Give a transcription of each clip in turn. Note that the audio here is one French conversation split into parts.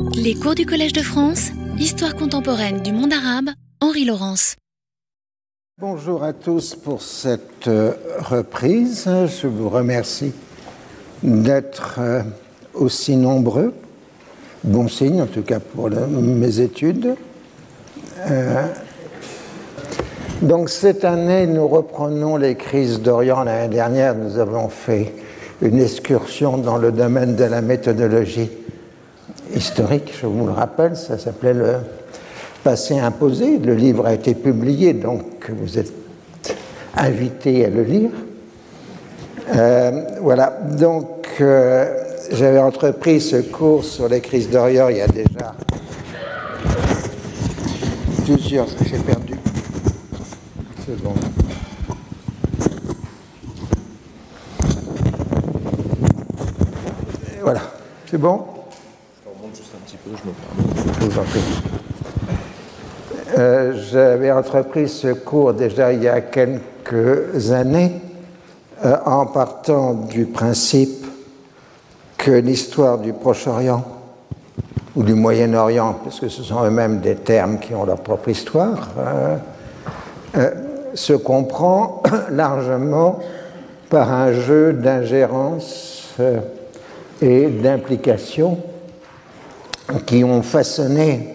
Les cours du Collège de France, Histoire contemporaine du monde arabe, Henri Laurence. Bonjour à tous pour cette euh, reprise. Je vous remercie d'être euh, aussi nombreux. Bon signe en tout cas pour mes études. Euh, donc cette année, nous reprenons les crises d'Orient. L'année dernière, nous avons fait une excursion dans le domaine de la méthodologie historique, je vous le rappelle, ça s'appelait le Passé imposé. Le livre a été publié, donc vous êtes invités à le lire. Euh, voilà, donc euh, j'avais entrepris ce cours sur les crises d'Orient il y a déjà plusieurs. J'ai perdu. Seconde. Et Voilà, c'est bon? Je vous en prie. Euh, J'avais entrepris ce cours déjà il y a quelques années euh, en partant du principe que l'histoire du Proche-Orient ou du Moyen-Orient, parce que ce sont eux-mêmes des termes qui ont leur propre histoire, euh, se comprend largement par un jeu d'ingérence et d'implication qui ont façonné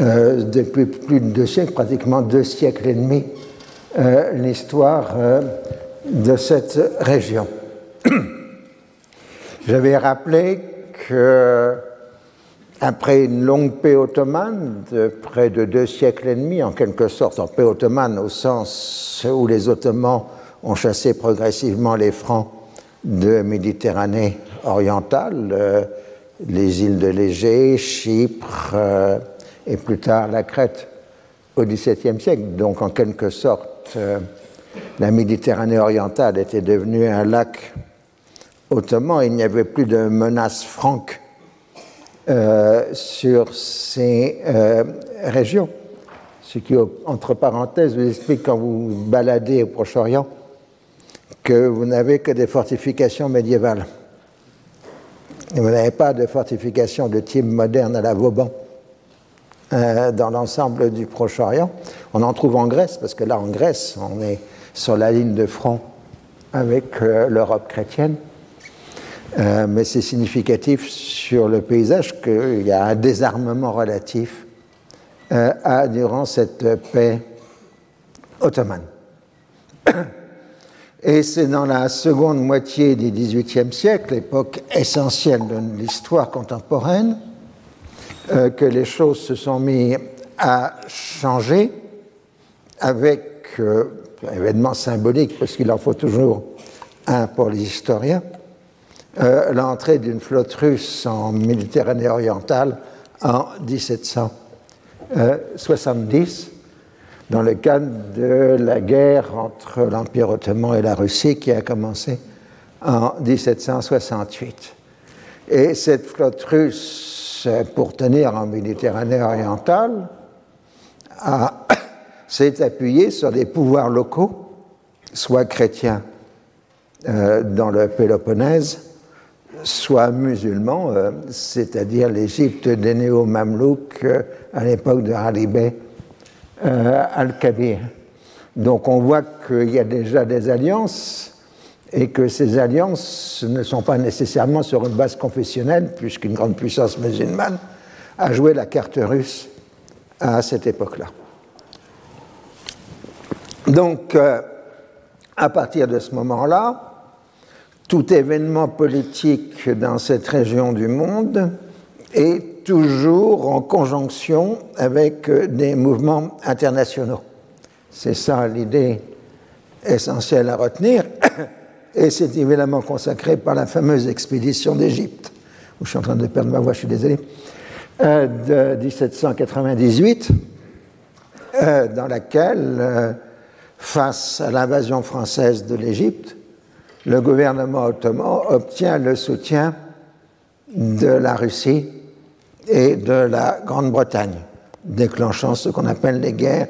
euh, depuis plus de deux siècles, pratiquement deux siècles et demi, euh, l'histoire euh, de cette région. J'avais rappelé que après une longue paix ottomane de près de deux siècles et demi, en quelque sorte en paix ottomane au sens où les Ottomans ont chassé progressivement les Francs de Méditerranée orientale, les îles de l'Égée, Chypre euh, et plus tard la Crète au XVIIe siècle. Donc en quelque sorte, euh, la Méditerranée orientale était devenue un lac ottoman. Il n'y avait plus de menace franque euh, sur ces régions. Ce qui, entre parenthèses, vous explique quand vous baladez au Proche-Orient que vous n'avez que des fortifications médiévales. Vous n'avez pas de fortifications de type moderne à la Vauban euh, dans l'ensemble du Proche-Orient. On en trouve en Grèce, parce que là, en Grèce, on est sur la ligne de front avec euh, l'Europe chrétienne. Euh, mais c'est significatif sur le paysage qu'il y a un désarmement relatif durant cette paix ottomane. Et c'est dans la seconde moitié du XVIIIe siècle, l'époque essentielle de l'histoire contemporaine, euh, que les choses se sont mises à changer avec euh, un événement symbolique, parce qu'il en faut toujours un pour les historiens, euh, l'entrée d'une flotte russe en Méditerranée orientale en 1770, dans le cadre de la guerre entre l'Empire ottoman et la Russie qui a commencé en 1768. Et cette flotte russe, pour tenir en Méditerranée orientale, s'est appuyée sur des pouvoirs locaux, soit chrétiens euh, dans le Péloponnèse, soit musulmans, euh, c'est-à-dire l'Égypte des néo-mamelouks euh, à l'époque de euh, Al-Kabir. Donc on voit qu'il y a déjà des alliances et que ces alliances ne sont pas nécessairement sur une base confessionnelle, puisqu'une grande puissance musulmane a joué la carte russe à cette époque-là. Donc, euh, à partir de ce moment-là, tout événement politique dans cette région du monde est toujours en conjonction avec euh, des mouvements internationaux. C'est ça l'idée essentielle à retenir, et c'est évidemment consacré par la fameuse expédition d'Égypte, où je suis en train de perdre ma voix, je suis désolé, euh, de 1798, euh, dans laquelle, face à l'invasion française de l'Égypte, le gouvernement ottoman obtient le soutien de la Russie et de la Grande-Bretagne, déclenchant ce qu'on appelle les guerres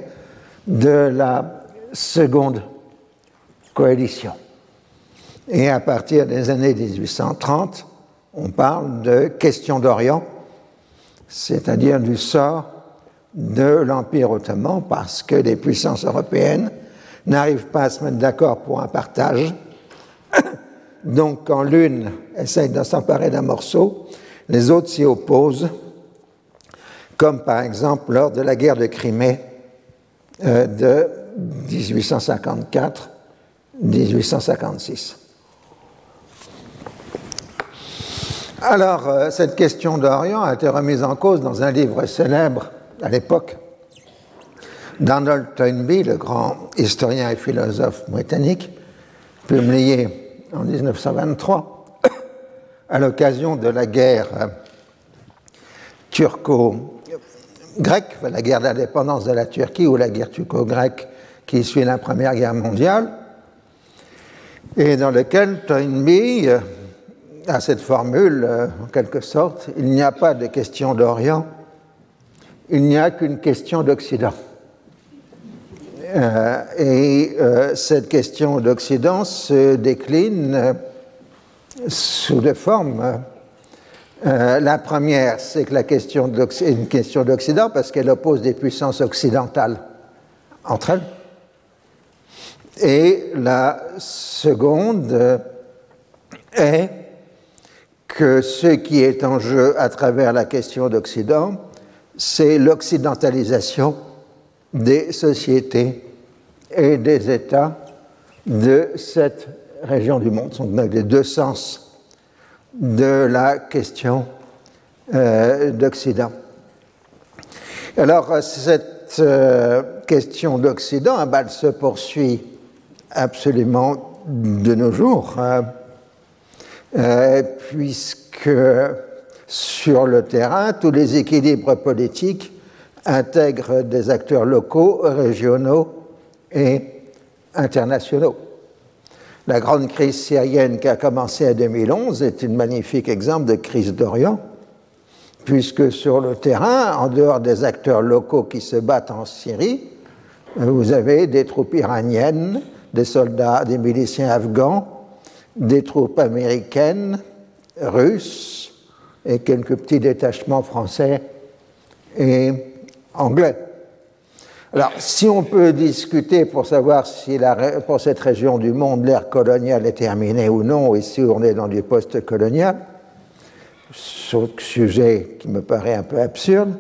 de la seconde coalition. Et à partir des années 1830, on parle de question d'Orient c'est-à-dire du sort de l'Empire ottoman, parce que les puissances européennes n'arrivent pas à se mettre d'accord pour un partage. Donc quand l'une essaye de s'emparer d'un morceau, les autres s'y opposent, comme par exemple lors de la guerre de Crimée euh, de 1854-1856. Alors, euh, cette question d'Orient a été remise en cause dans un livre célèbre à l'époque. Donald Toynbee, le grand historien et philosophe britannique, publié en 1923 à l'occasion de la guerre euh, turco-grecque, la guerre d'indépendance de la Turquie ou la guerre turco-grecque qui suit la Première Guerre mondiale, et dans lequel Toynbee à cette formule, euh, en quelque sorte, il n'y a pas de question d'Orient, il n'y a qu'une question d'Occident. Euh, et euh, cette question d'Occident se décline sous deux formes. La première, c'est que la question est une question d'Occident parce qu'elle oppose des puissances occidentales entre elles. Et la seconde est que ce qui est en jeu à travers la question d'Occident, c'est l'occidentalisation des sociétés et des États de cette région du monde. Donc les deux sens de la question euh, d'Occident. Alors, cette euh, question d'Occident, eh ben, se poursuit absolument de nos jours. Hein. Euh, puisque sur le terrain, tous les équilibres politiques intègrent des acteurs locaux, régionaux et internationaux. La grande crise syrienne qui a commencé en 2011 est un magnifique exemple de crise d'Orient, puisque sur le terrain, en dehors des acteurs locaux qui se battent en Syrie, vous avez des troupes iraniennes, des soldats, des miliciens afghans, des troupes américaines, russes et quelques petits détachements français et anglais. Alors, si on peut discuter pour savoir si la, pour cette région du monde l'ère coloniale est terminée ou non, et si on est dans du post-colonial, sujet qui me paraît un peu absurde,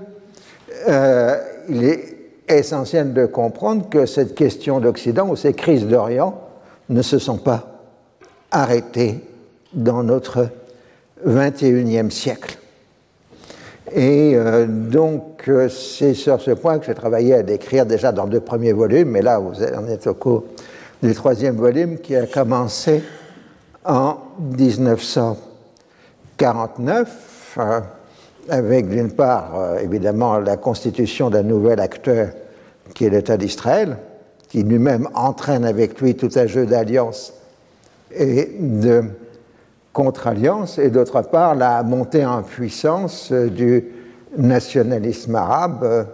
euh, il est essentiel de comprendre que cette question d'Occident ou ces crises d'Orient ne se sont pas arrêté dans notre 21e siècle. Et euh, donc, euh, c'est sur ce point que j'ai travaillé à décrire déjà dans deux premiers volumes, mais là, vous en êtes au cours du troisième volume qui a commencé en 1949, euh, avec d'une part, évidemment, la constitution d'un nouvel acteur qui est l'État d'Israël, qui lui-même entraîne avec lui tout un jeu d'alliances et de contre-alliance, et d'autre part la montée en puissance du nationalisme arabe, euh,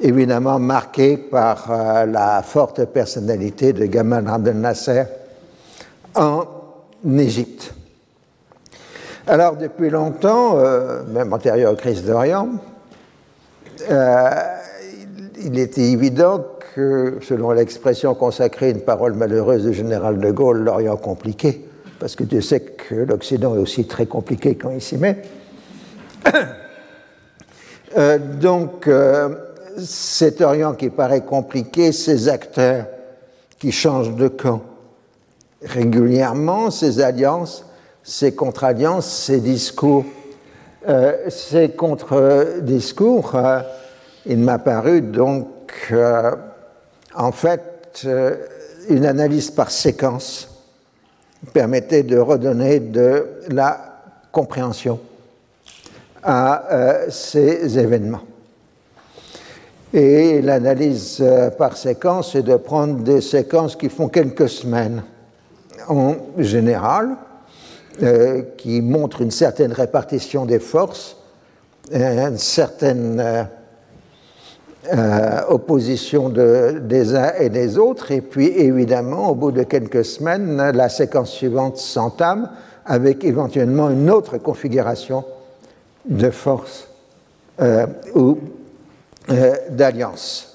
évidemment marqué par euh, la forte personnalité de Gamal Abdel Nasser en Égypte. Alors depuis longtemps, euh, même antérieur aux crises d'Orient, il était évident que, selon l'expression consacrée, une parole malheureuse du général de Gaulle, l'Orient compliqué, parce que tu sais que l'Occident est aussi très compliqué quand il s'y met. Euh, donc, euh, cet Orient qui paraît compliqué, ces acteurs qui changent de camp régulièrement, ces alliances, ces contre-alliances, ces discours, euh, ces contre-discours, il m'a paru donc en fait, une analyse par séquence permettait de redonner de la compréhension à euh, ces événements. Et l'analyse euh, par séquence, c'est de prendre des séquences qui font quelques semaines en général, qui montrent une certaine répartition des forces, une certaine euh, opposition de, des uns et des autres. Et puis, évidemment, au bout de quelques semaines, la séquence suivante s'entame avec éventuellement une autre configuration de force ou d'alliance.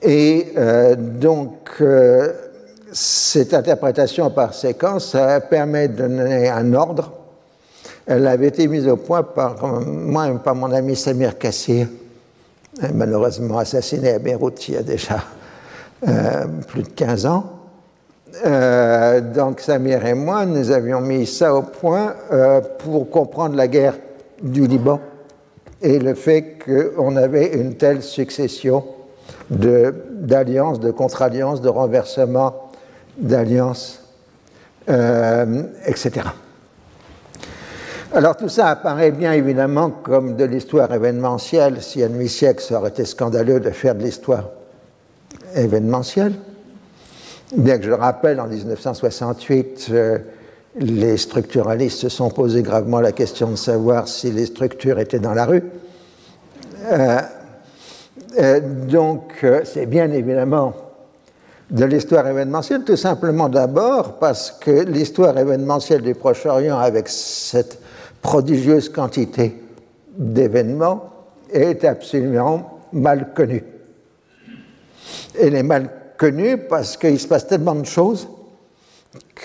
Et donc, cette interprétation par séquence permet de donner un ordre. Elle avait été mise au point par moi par mon ami Samir Kassir, malheureusement assassiné à Beyrouth il y a déjà euh, plus de 15 ans. Euh, donc Samir et moi, nous avions mis ça au point euh, pour comprendre la guerre du Liban et le fait qu'on avait une telle succession d'alliances, de contre-alliances, de renversements d'alliances, etc. Alors tout ça apparaît bien évidemment comme de l'histoire événementielle. Si à demi-siècle, ça aurait été scandaleux de faire de l'histoire événementielle. Bien que je le rappelle, en 1968, euh, les structuralistes se sont posé gravement la question de savoir si les structures étaient dans la rue. Euh, euh, donc c'est bien évidemment de l'histoire événementielle, tout simplement d'abord parce que l'histoire événementielle du Proche-Orient, avec cette prodigieuse quantité d'événements est absolument mal connue. Elle est mal connue parce qu'il se passe tellement de choses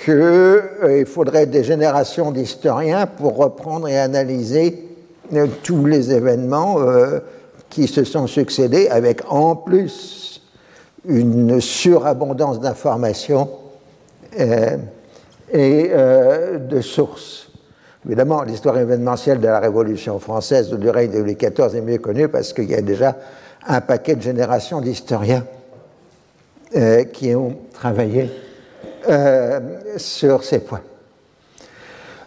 qu'il euh, faudrait des générations d'historiens pour reprendre et analyser euh, tous les événements euh, qui se sont succédés, avec en plus une surabondance d'informations et de sources. Évidemment, l'histoire événementielle de la Révolution française ou du règne de Louis XIV est mieux connue parce qu'il y a déjà un paquet de générations d'historiens euh, qui ont travaillé euh, sur ces points.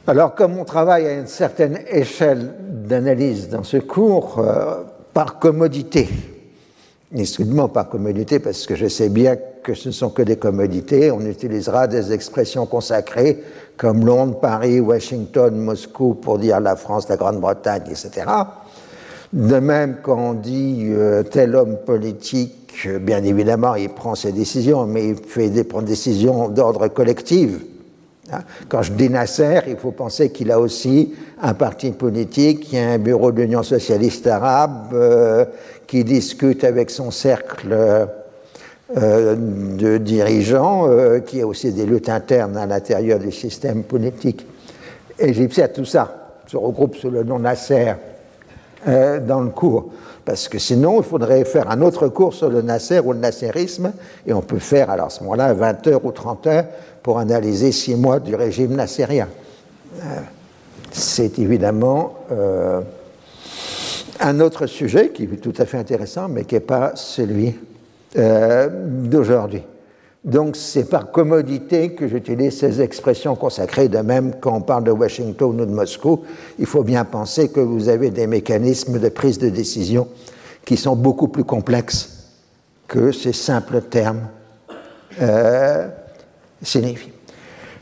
Alors, comme on travaille à une certaine échelle d'analyse dans ce cours, euh, par commodité, soudainement par commodité, parce que je sais bien que ce ne sont que des commodités, on utilisera des expressions consacrées comme Londres, Paris, Washington, Moscou pour dire la France, la Grande-Bretagne, etc. De même, quand on dit euh, tel homme politique, bien évidemment, il prend ses décisions, mais il fait des, décisions d'ordre collectif. Hein? Quand je dis Nasser, il faut penser qu'il a aussi un parti politique, il y a un bureau de l'Union socialiste arabe euh, qui discute avec son cercle euh, de dirigeants, euh, qui a aussi des luttes internes à l'intérieur du système politique égyptien. Tout ça se regroupe sous le nom Nasser euh, dans le cours. Parce que sinon, il faudrait faire un autre cours sur le Nasser ou le nasserisme, et on peut faire alors à ce moment-là 20 heures ou 30 heures pour analyser six mois du régime nassérien. C'est évidemment un autre sujet qui est tout à fait intéressant, mais qui n'est pas celui euh, d'aujourd'hui. Donc c'est par commodité que j'utilise ces expressions consacrées, de même quand on parle de Washington ou de Moscou, il faut bien penser que vous avez des mécanismes de prise de décision qui sont beaucoup plus complexes que ces simples termes euh, signifient.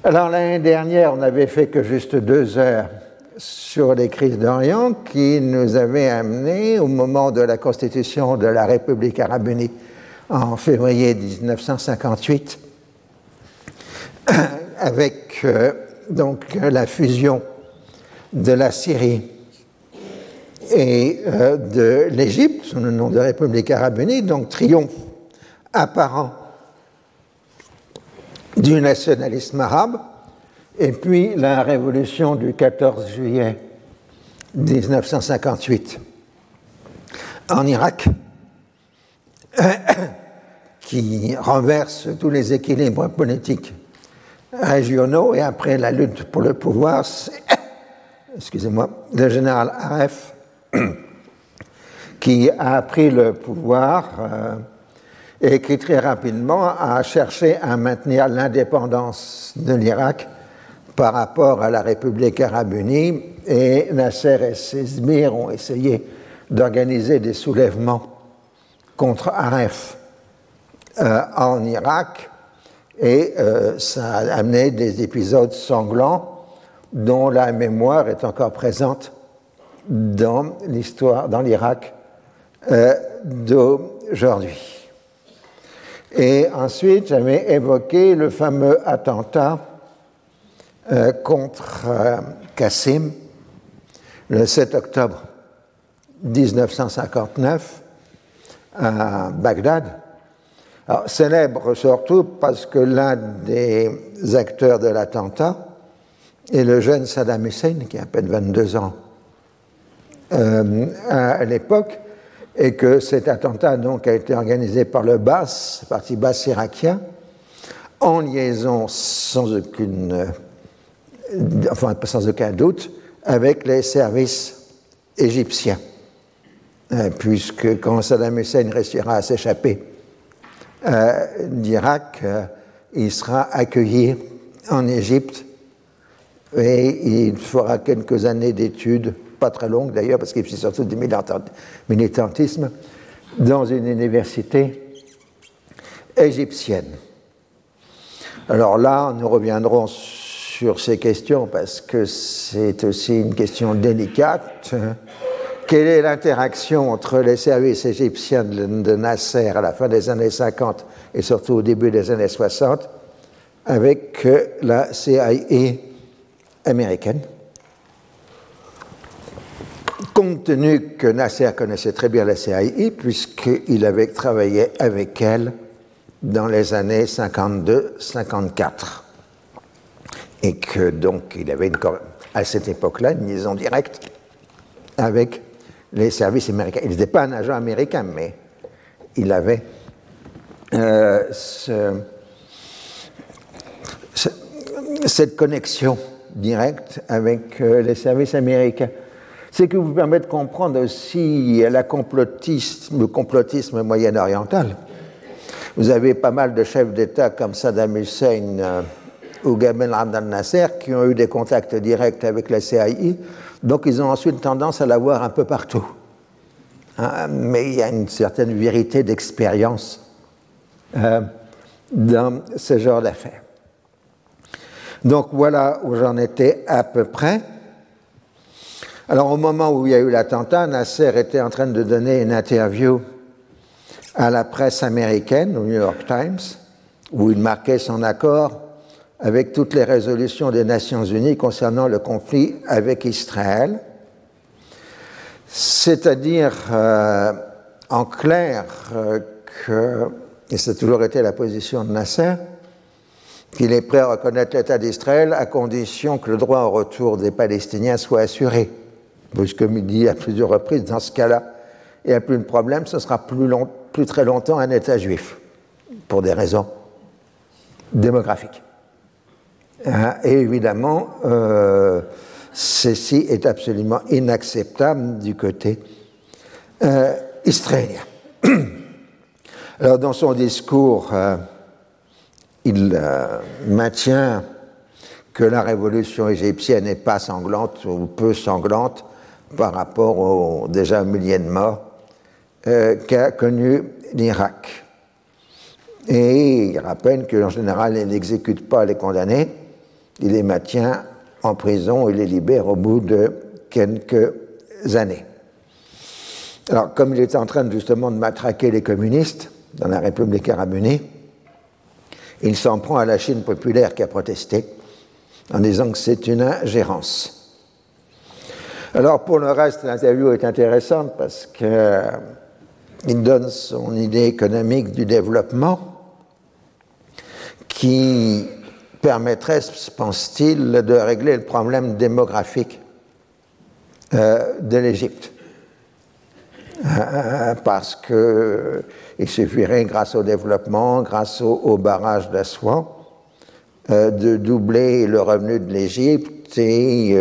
Alors l'année dernière, on n'avait fait que juste deux heures sur les crises d'Orient qui nous avaient amené au moment de la constitution de la République arabe unie en février 1958 avec euh, donc la fusion de la Syrie et euh, de l'Égypte sous le nom de République arabe unie, donc triomphe apparent du nationalisme arabe, et puis la révolution du 14 juillet 1958 en Irak qui renverse tous les équilibres politiques régionaux et après la lutte pour le pouvoir, excusez-moi, le général Aref qui a pris le pouvoir euh, et qui très rapidement a cherché à maintenir l'indépendance de l'Irak par rapport à la République arabe unie et Nasser et ses ont essayé d'organiser des soulèvements contre Aref euh, en Irak et euh, ça a amené des épisodes sanglants dont la mémoire est encore présente dans l'histoire, dans l'Irak euh, d'aujourd'hui. Et ensuite, j'avais évoqué le fameux attentat contre Kassim le 7 octobre 1959 à Bagdad. Célèbre surtout parce que l'un des acteurs de l'attentat est le jeune Saddam Hussein, qui a à peine 22 ans euh, à l'époque, et que cet attentat donc, a été organisé par le BAS, le parti basse irakien, en liaison sans, aucune, euh, enfin, sans aucun doute avec les services égyptiens. Euh, puisque quand Saddam Hussein réussira à s'échapper euh, d'Irak, il sera accueilli en Égypte et il fera quelques années d'études, pas très longues d'ailleurs, parce qu'il fait surtout du militantisme, dans une université égyptienne. Alors là, nous reviendrons ces questions parce que c'est aussi une question délicate. Quelle est l'interaction entre les services égyptiens de Nasser à la fin des années 50 et surtout au début des années 60 avec euh, la CIA américaine? Compte tenu que Nasser connaissait très bien la CIA, puisqu'il avait travaillé avec elle dans les années 52-54, et que donc il avait une, à cette époque-là une liaison directe avec les services américains. Il n'était pas un agent américain, mais il avait euh, cette connexion directe avec euh, les services américains. Ce qui vous permet de comprendre aussi le complotisme moyen-oriental. Vous avez pas mal de chefs d'État comme Saddam Hussein euh, ou Gamal Abdel Nasser qui ont eu des contacts directs avec la CIA donc ils ont ensuite tendance à l'avoir un peu partout. Hein, mais il y a une certaine vérité d'expérience euh, dans ce genre d'affaires. Donc voilà où j'en étais à peu près. Alors au moment où il y a eu l'attentat, Nasser était en train de donner une interview à la presse américaine, au New York Times, où il marquait son accord avec toutes les résolutions des Nations Unies concernant le conflit avec Israël, c'est-à-dire euh, en clair euh, que, et c'est toujours été la position de Nasser, qu'il est prêt à reconnaître l'État d'Israël à condition que le droit au retour des Palestiniens soit assuré. Puisque, comme il dit à plusieurs reprises, dans ce cas-là, il n'y a plus de problème, ce sera plus très longtemps un État juif, pour des raisons démographiques. Hein, et évidemment, euh, ceci est absolument inacceptable du côté euh, israélien. Alors, dans son discours, euh, il maintient que la révolution égyptienne n'est pas sanglante ou peu sanglante par rapport aux déjà milliers de morts qu'a connu l'Irak. Et il rappelle qu'en général, il n'exécute pas les condamnés, il les maintient en prison et les libère au bout de quelques années. Alors, comme il est en train justement de matraquer les communistes dans la République arabe unie, il s'en prend à la Chine populaire qui a protesté en disant que c'est une ingérence. Alors, pour le reste, l'interview est intéressante parce qu'il donne son idée économique du développement qui permettrait, pense-t-il, de régler le problème démographique euh, de l'Égypte. Euh, parce qu'il suffirait, grâce au développement, grâce au, barrage d'Aswan, euh, de doubler le revenu de l'Égypte et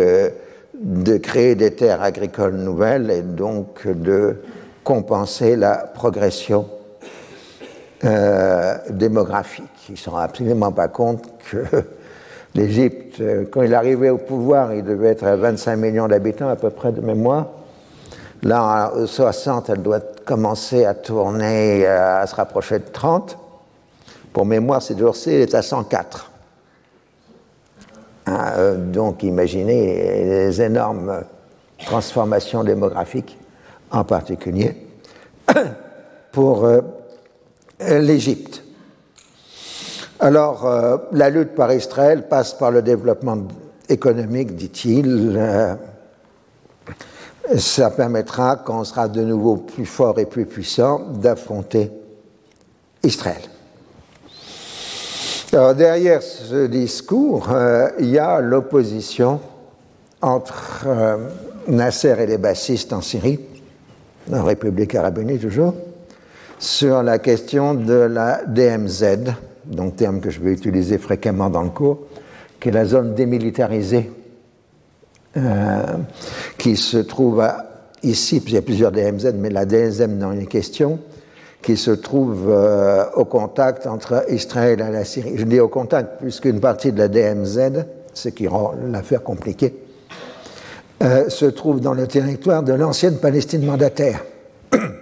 de créer des terres agricoles nouvelles et donc de compenser la progression démographique. Ils ne se rendent absolument pas compte que l'Égypte, euh, quand il arrivait au pouvoir, il devait être à 25 millions d'habitants à peu près de mémoire. Là, en 60, elle doit commencer à tourner, euh, à se rapprocher de 30. Pour mémoire, c'est jours-ci, elle est à 104. Hein, euh, donc, imaginez les énormes transformations démographiques, en particulier pour l'Égypte. Alors, euh, la lutte par Israël passe par le développement économique, dit-il, euh, ça permettra, quand on sera de nouveau plus fort et plus puissant, d'affronter Israël. Derrière ce discours, euh, il y a l'opposition entre Nasser et les bassistes en Syrie, en République arabe unie toujours, sur la question de la DMZ, donc terme que je vais utiliser fréquemment dans le cours, qui est la zone démilitarisée euh, qui se trouve ici, il y a plusieurs DMZ, mais la DSM dans une question, qui se trouve euh, au contact entre Israël et la Syrie. Je dis au contact puisqu'une partie de la DMZ, ce qui rend l'affaire compliquée, euh, se trouve dans le territoire de l'ancienne Palestine mandataire.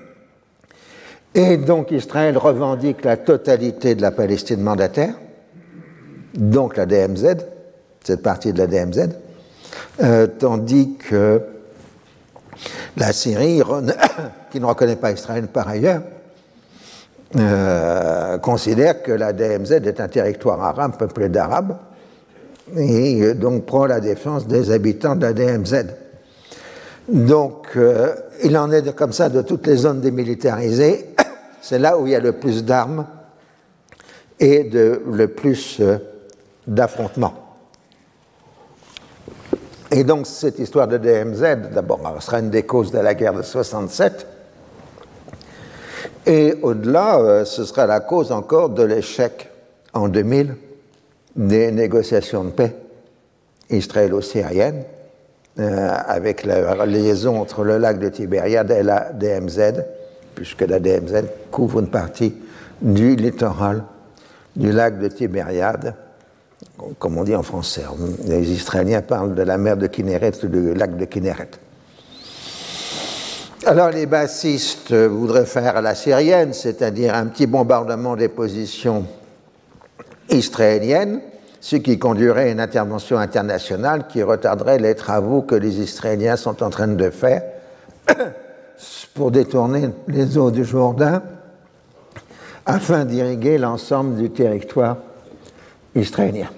Et donc Israël revendique la totalité de la Palestine mandataire, donc la DMZ, cette partie de la DMZ, euh, tandis que la Syrie, qui ne reconnaît pas Israël par ailleurs, euh, considère que la DMZ est un territoire arabe peuplé d'Arabes et euh, donc prend la défense des habitants de la DMZ. Donc il en est comme ça de toutes les zones démilitarisées. C'est là où il y a le plus d'armes et le plus d'affrontements. Et donc cette histoire de DMZ, d'abord, sera une des causes de la guerre de 67. Et au-delà, euh, ce sera la cause encore de l'échec en 2000 des négociations de paix israélo-syriennes, euh, avec la liaison entre le lac de Tibériade et la DMZ, puisque la DMZ couvre une partie du littoral du lac de Tibériade comme on dit en français. Les Israéliens parlent de la mer de Kinneret ou du lac de Kinneret. Alors les bassistes voudraient faire la syrienne, c'est-à-dire un petit bombardement des positions israéliennes, ce qui conduirait à une intervention internationale qui retarderait les travaux que les Israéliens sont en train de faire pour détourner les eaux du Jourdain afin d'irriguer l'ensemble du territoire israélien.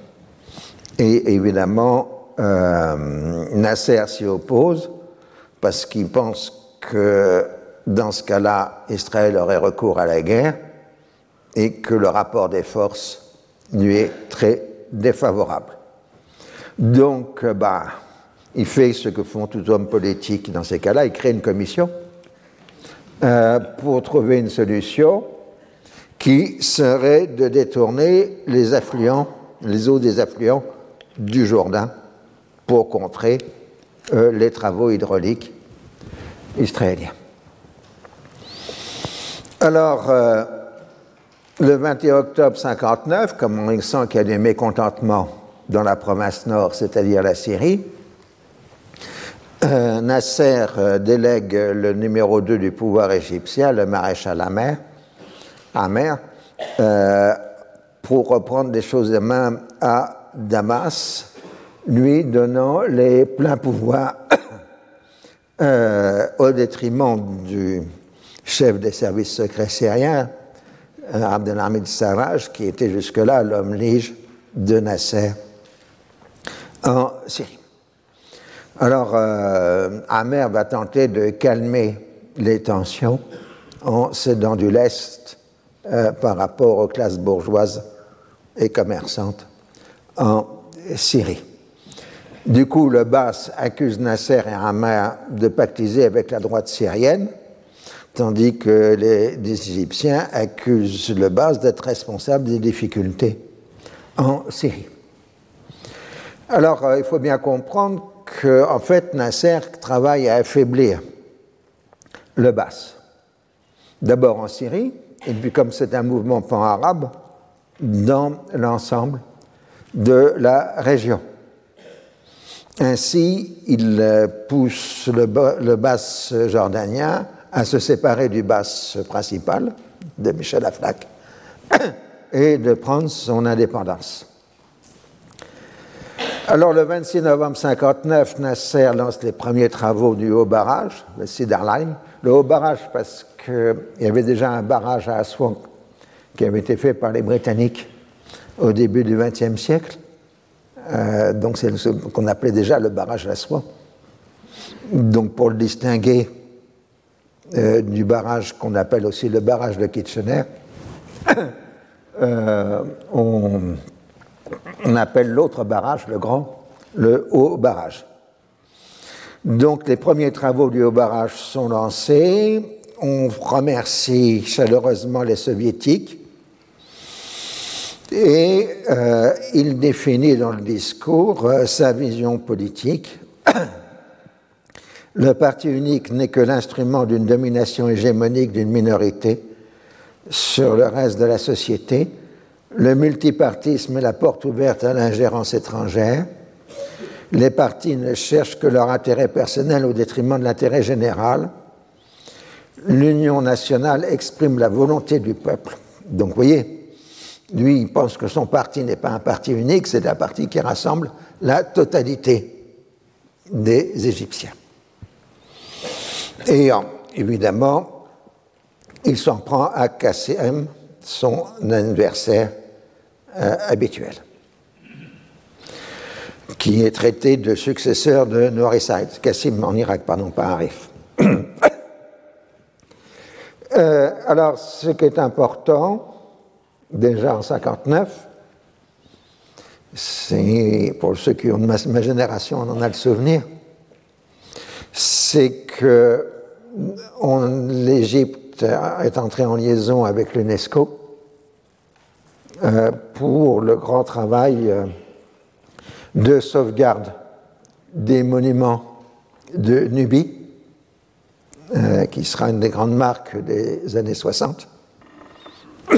Et évidemment, euh, Nasser s'y oppose parce qu'il pense que dans ce cas-là, Israël aurait recours à la guerre et que le rapport des forces lui est très défavorable. Donc, bah, il fait ce que font tous hommes politiques dans ces cas-là, il crée une commission euh, pour trouver une solution qui serait de détourner les affluents, les eaux des affluents du Jourdain pour contrer euh, les travaux hydrauliques israéliens. Alors, euh, le 21 octobre 59, comme on sent qu'il y a des mécontentements dans la province nord, c'est-à-dire la Syrie, Nasser délègue le numéro 2 du pouvoir égyptien, le maréchal Amer, Amer euh, pour reprendre des choses de main à Damas, lui donnant les pleins pouvoirs euh, au détriment du chef des services secrets syriens, euh, Abdelhamid Sarraj, qui était jusque-là l'homme lige de Nasser en Syrie. Alors, Amer va tenter de calmer les tensions en cédant du lest euh, par rapport aux classes bourgeoises et commerçantes en Syrie. Du coup, le Bas accuse Nasser et Hamar de pactiser avec la droite syrienne, tandis que les, Égyptiens accusent le Bas d'être responsable des difficultés en Syrie. Alors, euh, il faut bien comprendre en fait, Nasser travaille à affaiblir le Bas. D'abord en Syrie, et puis comme c'est un mouvement pan-arabe, dans l'ensemble de la région. Ainsi, il euh, pousse le, le basse jordanien à se séparer du basse principal de Michel Aflaq et de prendre son indépendance. Alors, le 26 novembre 1959, Nasser lance les premiers travaux du haut barrage, le Cedar Line. Le haut barrage, parce qu'il y avait déjà un barrage à Aswan qui avait été fait par les Britanniques au début du XXe siècle. Euh, donc c'est ce qu'on appelait déjà le barrage d'Aswan. donc pour le distinguer euh, du barrage qu'on appelle aussi le barrage de Kitchener, euh, on, appelle l'autre barrage, le grand, le haut barrage. Donc les premiers travaux du haut barrage sont lancés. On remercie chaleureusement les soviétiques. Et euh, il définit dans le discours sa vision politique le parti unique n'est que l'instrument d'une domination hégémonique d'une minorité sur le reste de la société. Le multipartisme est la porte ouverte à l'ingérence étrangère. Les partis ne cherchent que leur intérêt personnel au détriment de l'intérêt général. L'Union nationale exprime la volonté du peuple. Donc, vous voyez, lui, il pense que son parti n'est pas un parti unique, c'est un parti qui rassemble la totalité des Égyptiens. Et évidemment, il s'en prend à KCM, son adversaire euh, habituel, qui est traité de successeur de Nourissaïd, Kassim en Irak, pardon, pas Arif. euh, alors, ce qui est important, déjà en 59, c'est, pour ceux qui ont ma, génération, on en a le souvenir, c'est que l'Égypte est entrée en liaison avec l'UNESCO pour le grand travail euh, de sauvegarde des monuments de Nubie, euh, qui sera une des grandes marques des années 60.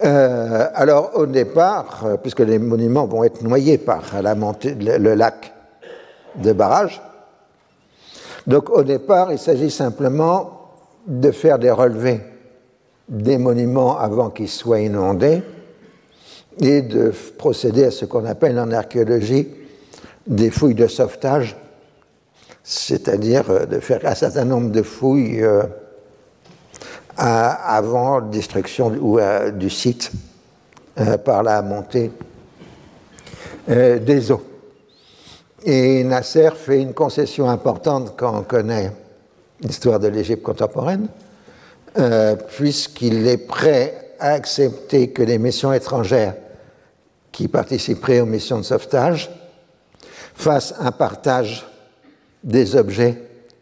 alors au départ, puisque les monuments vont être noyés par montée, le lac de barrage, donc au départ, il s'agit simplement de faire des relevés des monuments avant qu'ils soient inondés et de procéder à ce qu'on appelle en archéologie des fouilles de sauvetage, c'est-à-dire euh, de faire un certain nombre de fouilles euh, avant destruction du site euh, par la montée des eaux. Et Nasser fait une concession importante quand on connaît l'histoire de l'Égypte contemporaine, euh, puisqu'il est prêt à accepter que les missions étrangères qui participeraient aux missions de sauvetage fassent un partage des objets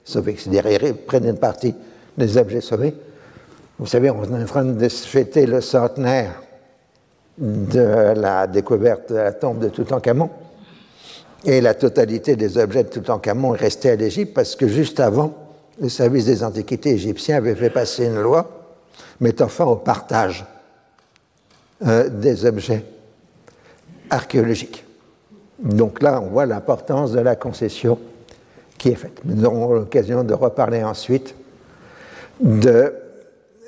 sauvés, c'est-à-dire prennent une partie des objets sauvés. Vous savez, on est en train de fêter le centenaire de la découverte de la tombe de Toutankhamon. Et la totalité des objets de Toutankhamon est restée à l'Égypte parce que juste avant, le service des antiquités égyptiens avait fait passer une loi mettant fin au partage euh, des objets archéologiques. Donc là, on voit l'importance de la concession qui est faite. Nous aurons l'occasion de reparler ensuite de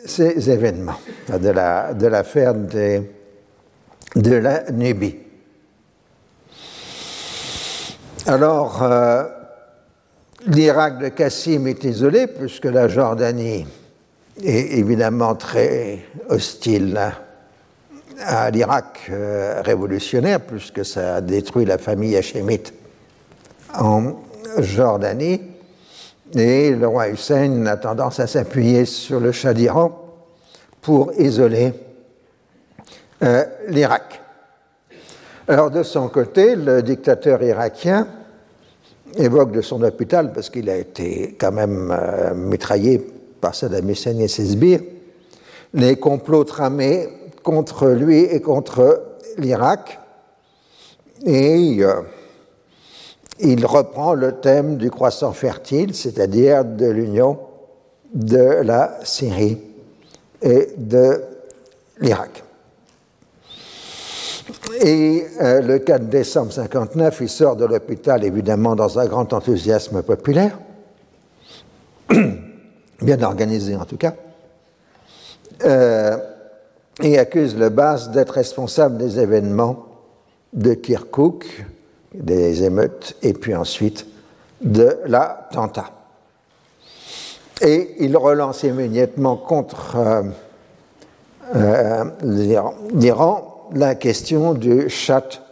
ces événements, de l'affaire de, de la Nubie. Alors, euh, l'Irak de Kassim est isolé puisque la Jordanie est évidemment très hostile à l'Irak euh, révolutionnaire puisque ça a détruit la famille hachémite en Jordanie. Et le roi Hussein a tendance à s'appuyer sur le Shah d'Iran pour isoler euh, l'Irak. Alors de son côté, le dictateur irakien évoque de son hôpital, parce qu'il a été quand même euh, mitraillé par Saddam Hussein et ses sbires, les complots tramés contre lui et contre l'Irak. Et euh, il reprend le thème du croissant fertile, c'est-à-dire de l'union de la Syrie et de l'Irak. Et euh, le 4 décembre 59, il sort de l'hôpital, évidemment, dans un grand enthousiasme populaire, bien organisé en tout cas, euh, et accuse le Bas d'être responsable des événements de Kirkuk, des émeutes, et puis ensuite de l'attentat. Et il relance immédiatement contre euh, l'Iran la question du chat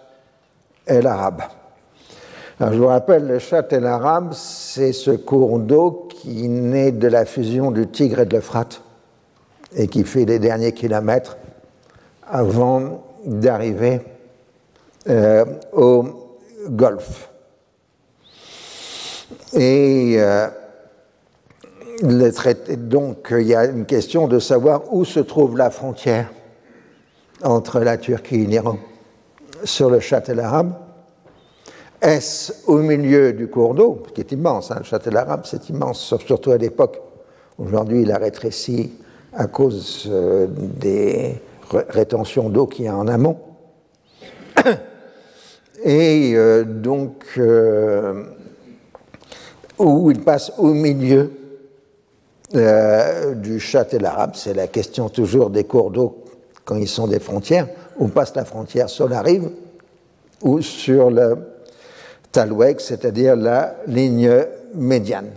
el arabe. Alors, je vous rappelle, le Chat el Arab, c'est ce cours d'eau qui naît de la fusion du Tigre et de l'Euphrate et qui fait les derniers kilomètres avant d'arriver euh, au Golfe. Et euh, donc, il y a une question de savoir où se trouve la frontière entre la Turquie et l'Iran sur le châtel arabe. Est-ce au milieu du cours d'eau, qui est immense, hein, le châtel arabe c'est immense, surtout à l'époque. Aujourd'hui, il a rétréci à cause euh, des rétentions d'eau qu'il y a en amont. Et euh, donc, euh, où il passe au milieu du châtel arabe, c'est la question toujours des cours d'eau quand ils sont des frontières, où passe la frontière sur la rive ou sur le talweg, c'est-à-dire la ligne médiane.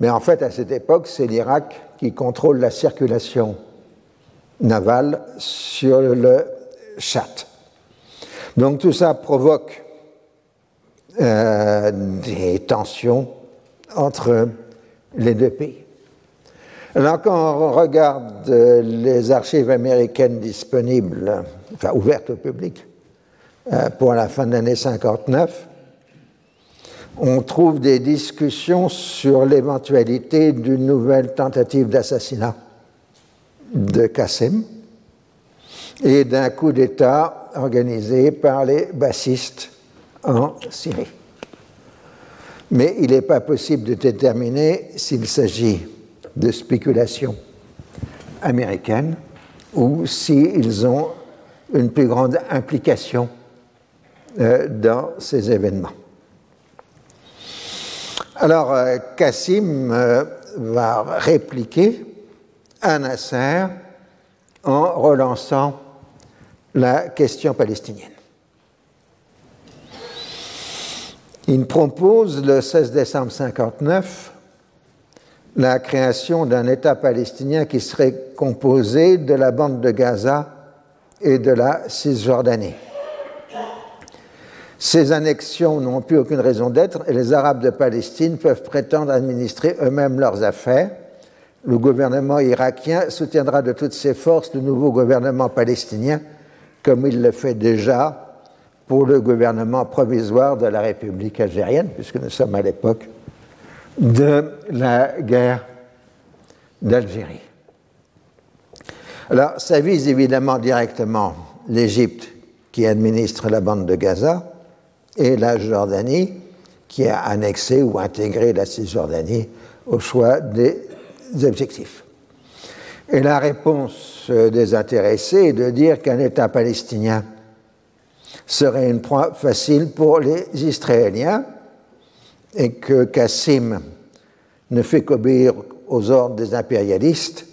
Mais en fait, à cette époque, c'est l'Irak qui contrôle la circulation navale sur le Chat. Donc tout ça provoque euh, des tensions entre les deux pays. Alors quand on regarde les archives américaines disponibles, enfin ouvertes au public, euh, pour la fin de l'année 59, on trouve des discussions sur l'éventualité d'une nouvelle tentative d'assassinat de Qasem et d'un coup d'État organisé par les bassistes en Syrie. Mais il n'est pas possible de déterminer s'il s'agit de spéculation américaine ou s'ils ont une plus grande implication euh, dans ces événements. Alors, euh, Kassim euh, va répliquer à Nasser en relançant la question palestinienne. Il propose le 16 décembre 1959 la création d'un État palestinien qui serait composé de la bande de Gaza et de la Cisjordanie. Ces annexions n'ont plus aucune raison d'être et les Arabes de Palestine peuvent prétendre administrer eux-mêmes leurs affaires. Le gouvernement irakien soutiendra de toutes ses forces le nouveau gouvernement palestinien, comme il le fait déjà pour le gouvernement provisoire de la République algérienne, puisque nous sommes à l'époque de la guerre d'Algérie. Alors, ça vise évidemment directement l'Égypte qui administre la bande de Gaza et la Jordanie qui a annexé ou intégré la Cisjordanie au choix des objectifs. Et la réponse des intéressés est de dire qu'un État palestinien serait une proie facile pour les Israéliens et que Kassim ne fait qu'obéir aux ordres des impérialistes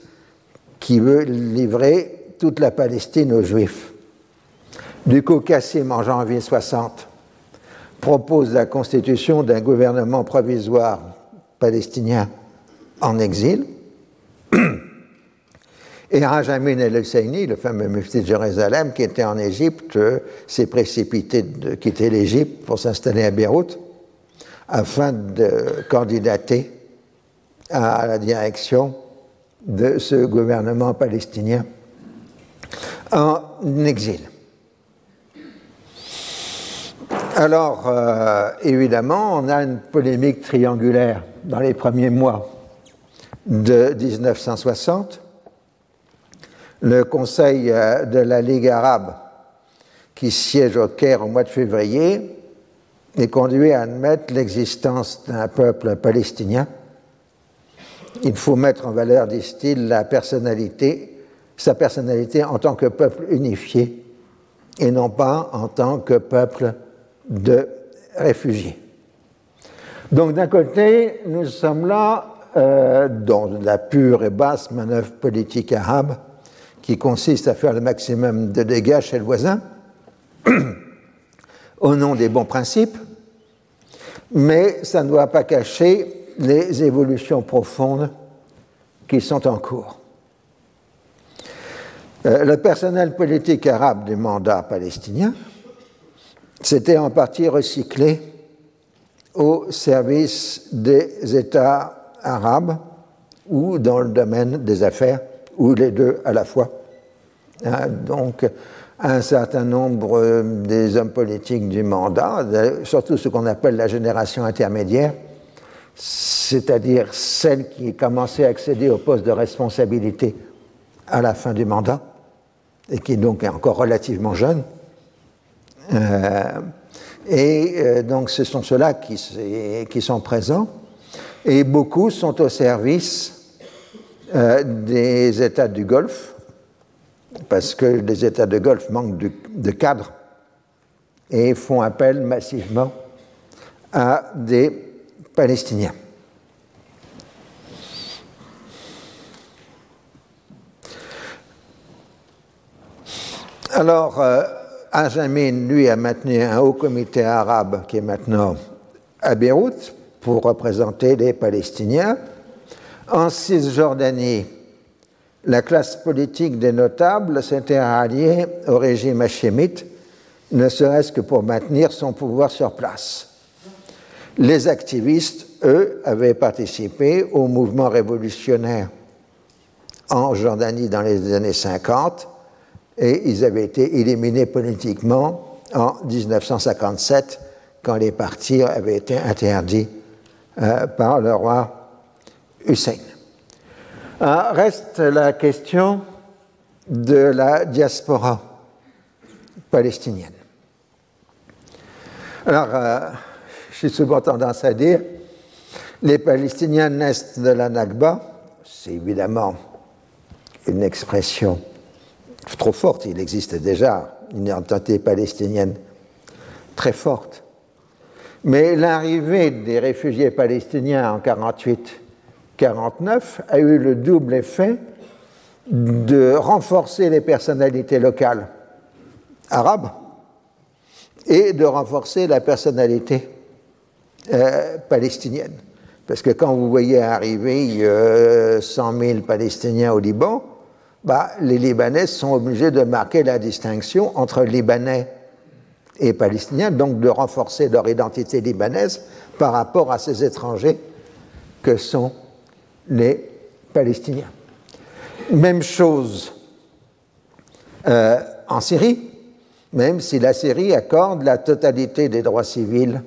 qui veulent livrer toute la Palestine aux Juifs. Du coup, Kassim, en janvier 60, propose la constitution d'un gouvernement provisoire palestinien en exil. Et Rajamin el-Husseini, le fameux mufti de Jérusalem, qui était en Égypte, s'est précipité de quitter l'Égypte pour s'installer à Beyrouth afin de candidater à la direction de ce gouvernement palestinien en exil. Alors, euh, évidemment, on a une polémique triangulaire dans les premiers mois de 1960. Le Conseil euh, de la Ligue arabe, qui siège au Caire au mois de février, est conduit à admettre l'existence d'un peuple palestinien. Il faut mettre en valeur, disent-ils, la personnalité, sa personnalité en tant que peuple unifié et non pas en tant que peuple de réfugiés. Donc d'un côté, nous sommes là euh, dans la pure et basse manœuvre politique arabe qui consiste à faire le maximum de dégâts chez le voisin au nom des bons principes, mais ça ne doit pas cacher les évolutions profondes qui sont en cours. Euh, le personnel politique arabe du mandat palestinien s'était en partie recyclé au service des États arabes ou dans le domaine des affaires, ou les deux à la fois. Hein, donc, un certain nombre des hommes politiques du mandat, surtout ce qu'on appelle la génération intermédiaire, c'est-à-dire celle qui commençait à accéder au poste de responsabilité à la fin du mandat, et qui donc est encore relativement jeune. Euh, et euh, donc ce sont ceux-là qui, sont présents, et beaucoup sont au service euh, des États du Golfe, parce que les États du Golfe manquent de, de cadres et font appel massivement à des Palestiniens. Alors, euh, lui, a maintenu un haut comité arabe qui est maintenant à Beyrouth pour représenter les Palestiniens. En Cisjordanie, la classe politique des notables s'était ralliée au régime hachémite, ne serait-ce que pour maintenir son pouvoir sur place. Les activistes, eux, avaient participé au mouvement révolutionnaire en Jordanie dans les années 50 et ils avaient été éliminés politiquement en 1957 quand les partis avaient été interdits euh, par le roi Hussein. Euh, reste la question de la diaspora palestinienne. Alors, euh, j'ai souvent tendance à dire, les Palestiniens naissent de la Nakba, c'est évidemment une expression trop forte, il existe déjà une identité palestinienne très forte. Mais l'arrivée des réfugiés palestiniens en 48-49 a eu le double effet de renforcer les personnalités locales arabes et de renforcer la personnalité euh, palestinienne. Parce que quand vous voyez arriver euh, 100 000 Palestiniens au Liban, bah, les Libanais sont obligés de marquer la distinction entre Libanais et Palestiniens, donc de renforcer leur identité libanaise par rapport à ces étrangers que sont les Palestiniens. Même chose euh, en Syrie, même si la Syrie accorde la totalité des droits civils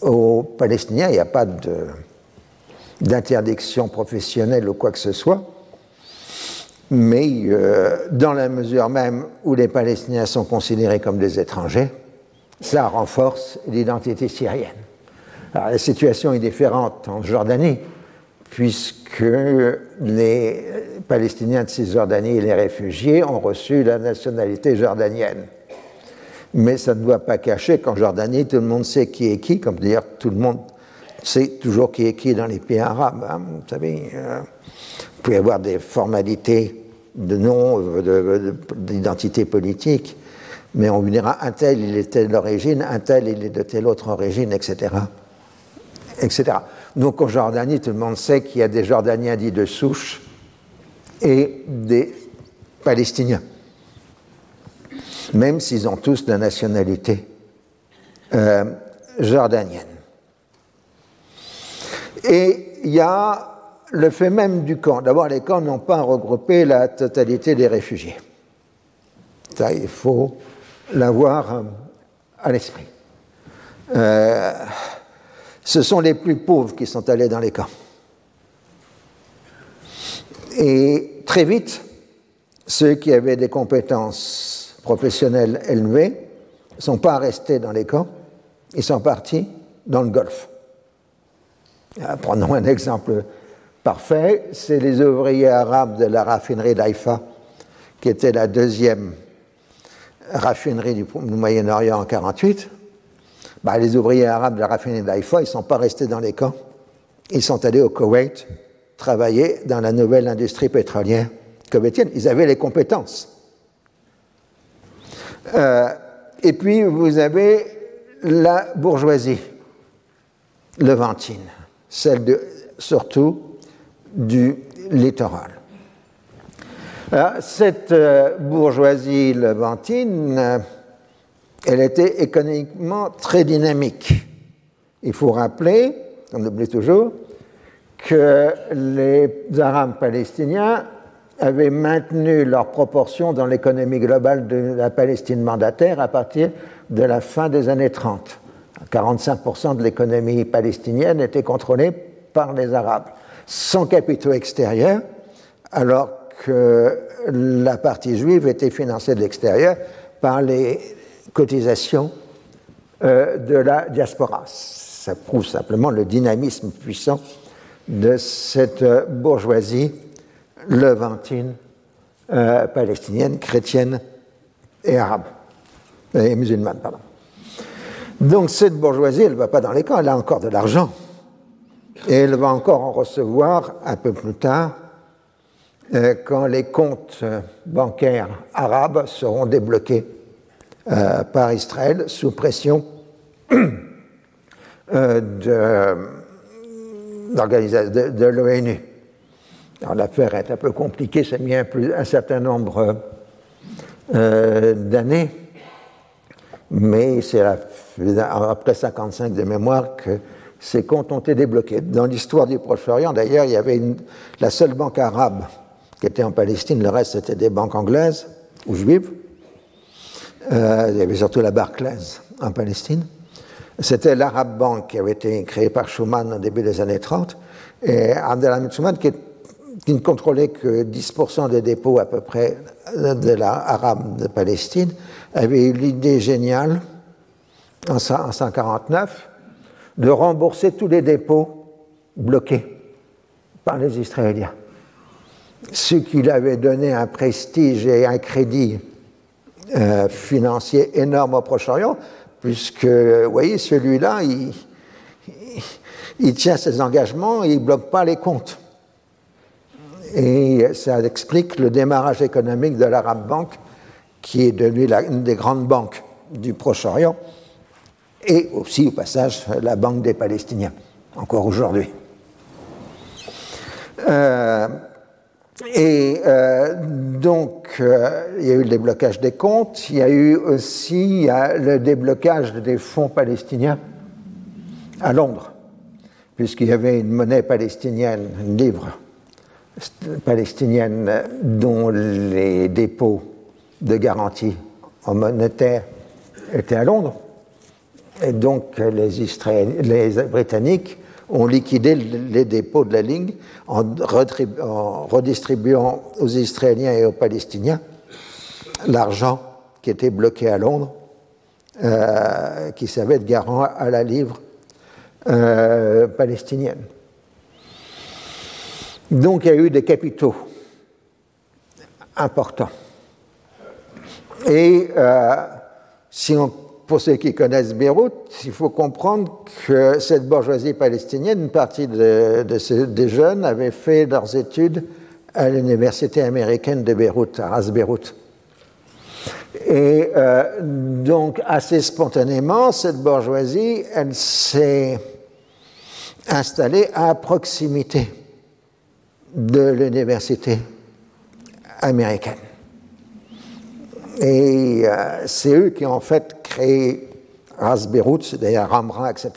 aux Palestiniens, il n'y a pas d'interdiction professionnelle ou quoi que ce soit, mais euh, dans la mesure même où les Palestiniens sont considérés comme des étrangers, ça renforce l'identité syrienne. La situation est différente en Jordanie, puisque les Palestiniens de Cisjordanie et les réfugiés ont reçu la nationalité jordanienne mais ça ne doit pas cacher qu'en Jordanie, tout le monde sait qui est qui, comme d'ailleurs tout le monde sait toujours qui est qui dans les pays arabes. Hein, vous savez, euh, vous pouvez avoir des formalités de nom, d'identité politique, mais on vous dira un tel, il est de telle origine, un tel, il est de telle autre origine, etc. etc. Donc en Jordanie, tout le monde sait qu'il y a des Jordaniens dits de souche et des Palestiniens même s'ils ont tous la nationalité euh, jordanienne. Et il y a le fait même du camp. D'abord, les camps n'ont pas regroupé la totalité des réfugiés. Ça, il faut l'avoir euh, à l'esprit. Euh, ce sont les plus pauvres qui sont allés dans les camps. Et très vite, ceux qui avaient des compétences professionnels élevés ne sont pas restés dans les camps, ils sont partis dans le Golfe. Euh, prenons un exemple parfait, c'est les ouvriers arabes de la raffinerie d'Haïfa, qui était la deuxième raffinerie du Moyen-Orient en 1948. Bah, les ouvriers arabes de la raffinerie d'Haïfa, ils ne sont pas restés dans les camps, ils sont allés au Koweït travailler dans la nouvelle industrie pétrolière koweïtienne. Ils avaient les compétences. Euh, et puis vous avez la bourgeoisie levantine, celle de, surtout du littoral. cette euh, bourgeoisie levantine, euh, elle était économiquement très dynamique. Il faut rappeler, on oublie toujours, que les Arabes palestiniens avaient maintenu leur proportion dans l'économie globale de la Palestine mandataire à partir de la fin des années 30. 45% de l'économie palestinienne était contrôlée par les Arabes, sans capitaux extérieurs, alors que la partie juive était financée de l'extérieur par les cotisations euh, de la diaspora. Ça prouve simplement le dynamisme puissant de cette bourgeoisie levantine, euh, palestinienne, chrétienne et arabe, et musulmane, pardon. Donc cette bourgeoisie, elle ne va pas dans les camps, elle a encore de l'argent. Et elle va encore en recevoir un peu plus tard, euh, quand les comptes bancaires arabes seront débloqués euh, par Israël sous pression euh, de, de l'ONU. Alors l'affaire est un peu compliquée, ça a mis un, un certain nombre d'années, mais c'est après 55 de mémoire que ces comptes ont été débloqués. Dans l'histoire du Proche-Orient, d'ailleurs, il y avait la seule banque arabe qui était en Palestine, le reste c'était des banques anglaises ou juives. Euh, il y avait surtout la Barclays en Palestine. C'était l'Arab Bank qui avait été créée par Schuman au début des années 30. Et Abdelhamid Schuman, qui, ne contrôlait que 10% des dépôts à peu près de l'Arabe de Palestine, avait eu l'idée géniale en 1949 de rembourser tous les dépôts bloqués par les Israéliens. Ce qui lui avait donné un prestige et un crédit euh, financier énorme au Proche-Orient, puisque, vous voyez, celui-là, il, tient ses engagements il ne bloque pas les comptes. Et ça explique le démarrage économique de l'Arab Bank, qui est devenue une des grandes banques du Proche-Orient et aussi au passage la Banque des Palestiniens, encore aujourd'hui. Euh, et euh, donc, euh, il y a eu le déblocage des comptes, il y a eu aussi le déblocage des fonds palestiniens à Londres, puisqu'il y avait une monnaie palestinienne, une livre palestinienne, dont les dépôts de garantie en monétaire étaient à Londres. Et donc les, les Britanniques ont liquidé les dépôts de la ligne en, redistribuant aux Israéliens et aux Palestiniens l'argent qui était bloqué à Londres, euh, qui servait de garant à la livre euh, palestinienne. Donc il y a eu des capitaux importants. Et euh, si on pour ceux qui connaissent Beyrouth, il faut comprendre que cette bourgeoisie palestinienne, une partie de, des jeunes avaient fait leurs études à l'université américaine de Beyrouth, à Ras Beyrouth. Et euh, donc, assez spontanément, cette bourgeoisie, elle s'est installée à proximité de l'université américaine. Et euh, c'est eux qui en fait créé Ras Beyrouth, d'ailleurs Ramra, etc.,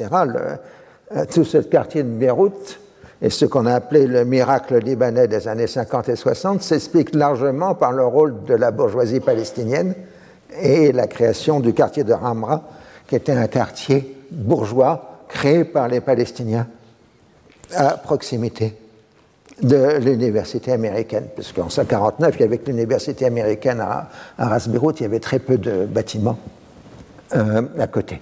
euh, tout ce quartier de Beyrouth, et ce qu'on a appelé le miracle libanais des années 50 et 60 s'explique largement par le rôle de la bourgeoisie palestinienne et la création du quartier de Ramra, qui était un quartier bourgeois créé par les Palestiniens à proximité de l'université américaine, parce qu'en 1949, il y avait l'université américaine à, à Ras il y avait très peu de bâtiments à côté.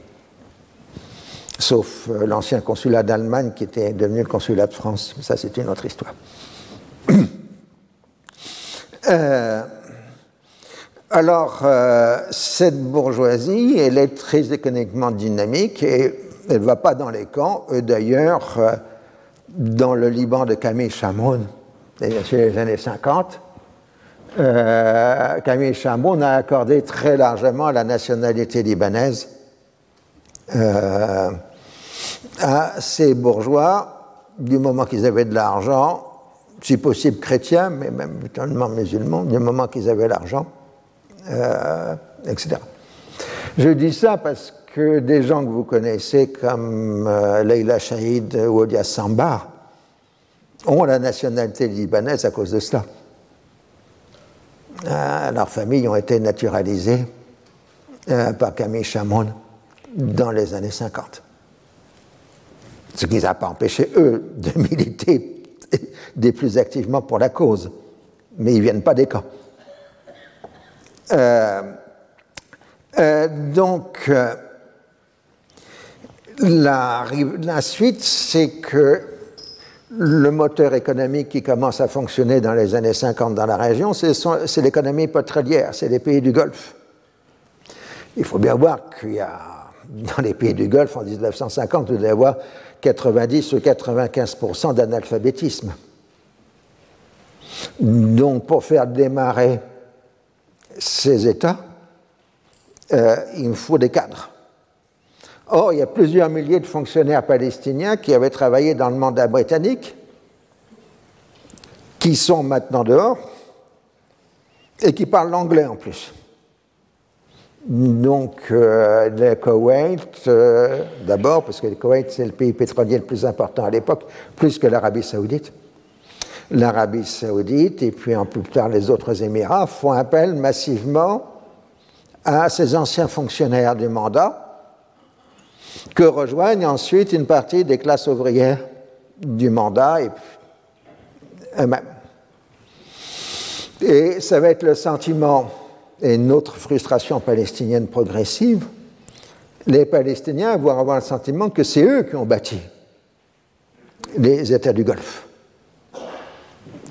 Sauf euh, l'ancien consulat d'Allemagne qui était devenu le consulat de France. Ça, c'est une autre histoire. Euh, alors, cette bourgeoisie, elle est très économiquement dynamique et elle ne va pas dans les camps. D'ailleurs, dans le Liban de Camille Chamoun, sur les années 50, euh, Camille Chamoun a accordé très largement la nationalité libanaise euh, à ces bourgeois du moment qu'ils avaient de l'argent, si possible chrétiens, mais même totalement musulmans, du moment qu'ils avaient l'argent, euh, etc. Je dis ça parce que des gens que vous connaissez comme Leila Shahid ou Olia Sambar ont la nationalité libanaise à cause de cela. Euh, leurs familles ont été naturalisées euh, par Camille Chamoun dans les années 50. Ce qui n'a pas empêché, eux, de militer des plus activement pour la cause. Mais ils ne viennent pas des camps. Euh, donc, la, la, suite, c'est que le moteur économique qui commence à fonctionner dans les années 50 dans la région, c'est l'économie pétrolière, c'est les pays du Golfe. Il faut bien voir qu'il y a, dans les pays du Golfe, en 1950, vous devez avoir 90 ou 95% d'analphabétisme. Donc, pour faire démarrer ces États, euh, il faut des cadres. Or, il y a plusieurs milliers de fonctionnaires palestiniens qui avaient travaillé dans le mandat britannique, qui sont maintenant dehors et qui parlent l'anglais en plus. Donc, euh, le Koweït, euh, d'abord, parce que le Koweït, c'est le pays pétrolier le plus important à l'époque, plus que l'Arabie saoudite. L'Arabie saoudite, et puis en plus tard les autres Émirats, font appel massivement à ces anciens fonctionnaires du mandat que rejoignent ensuite une partie des classes ouvrières du mandat et. Et ça va être le sentiment et une autre frustration palestinienne progressive. Les Palestiniens vont avoir le sentiment que c'est eux qui ont bâti les États du Golfe.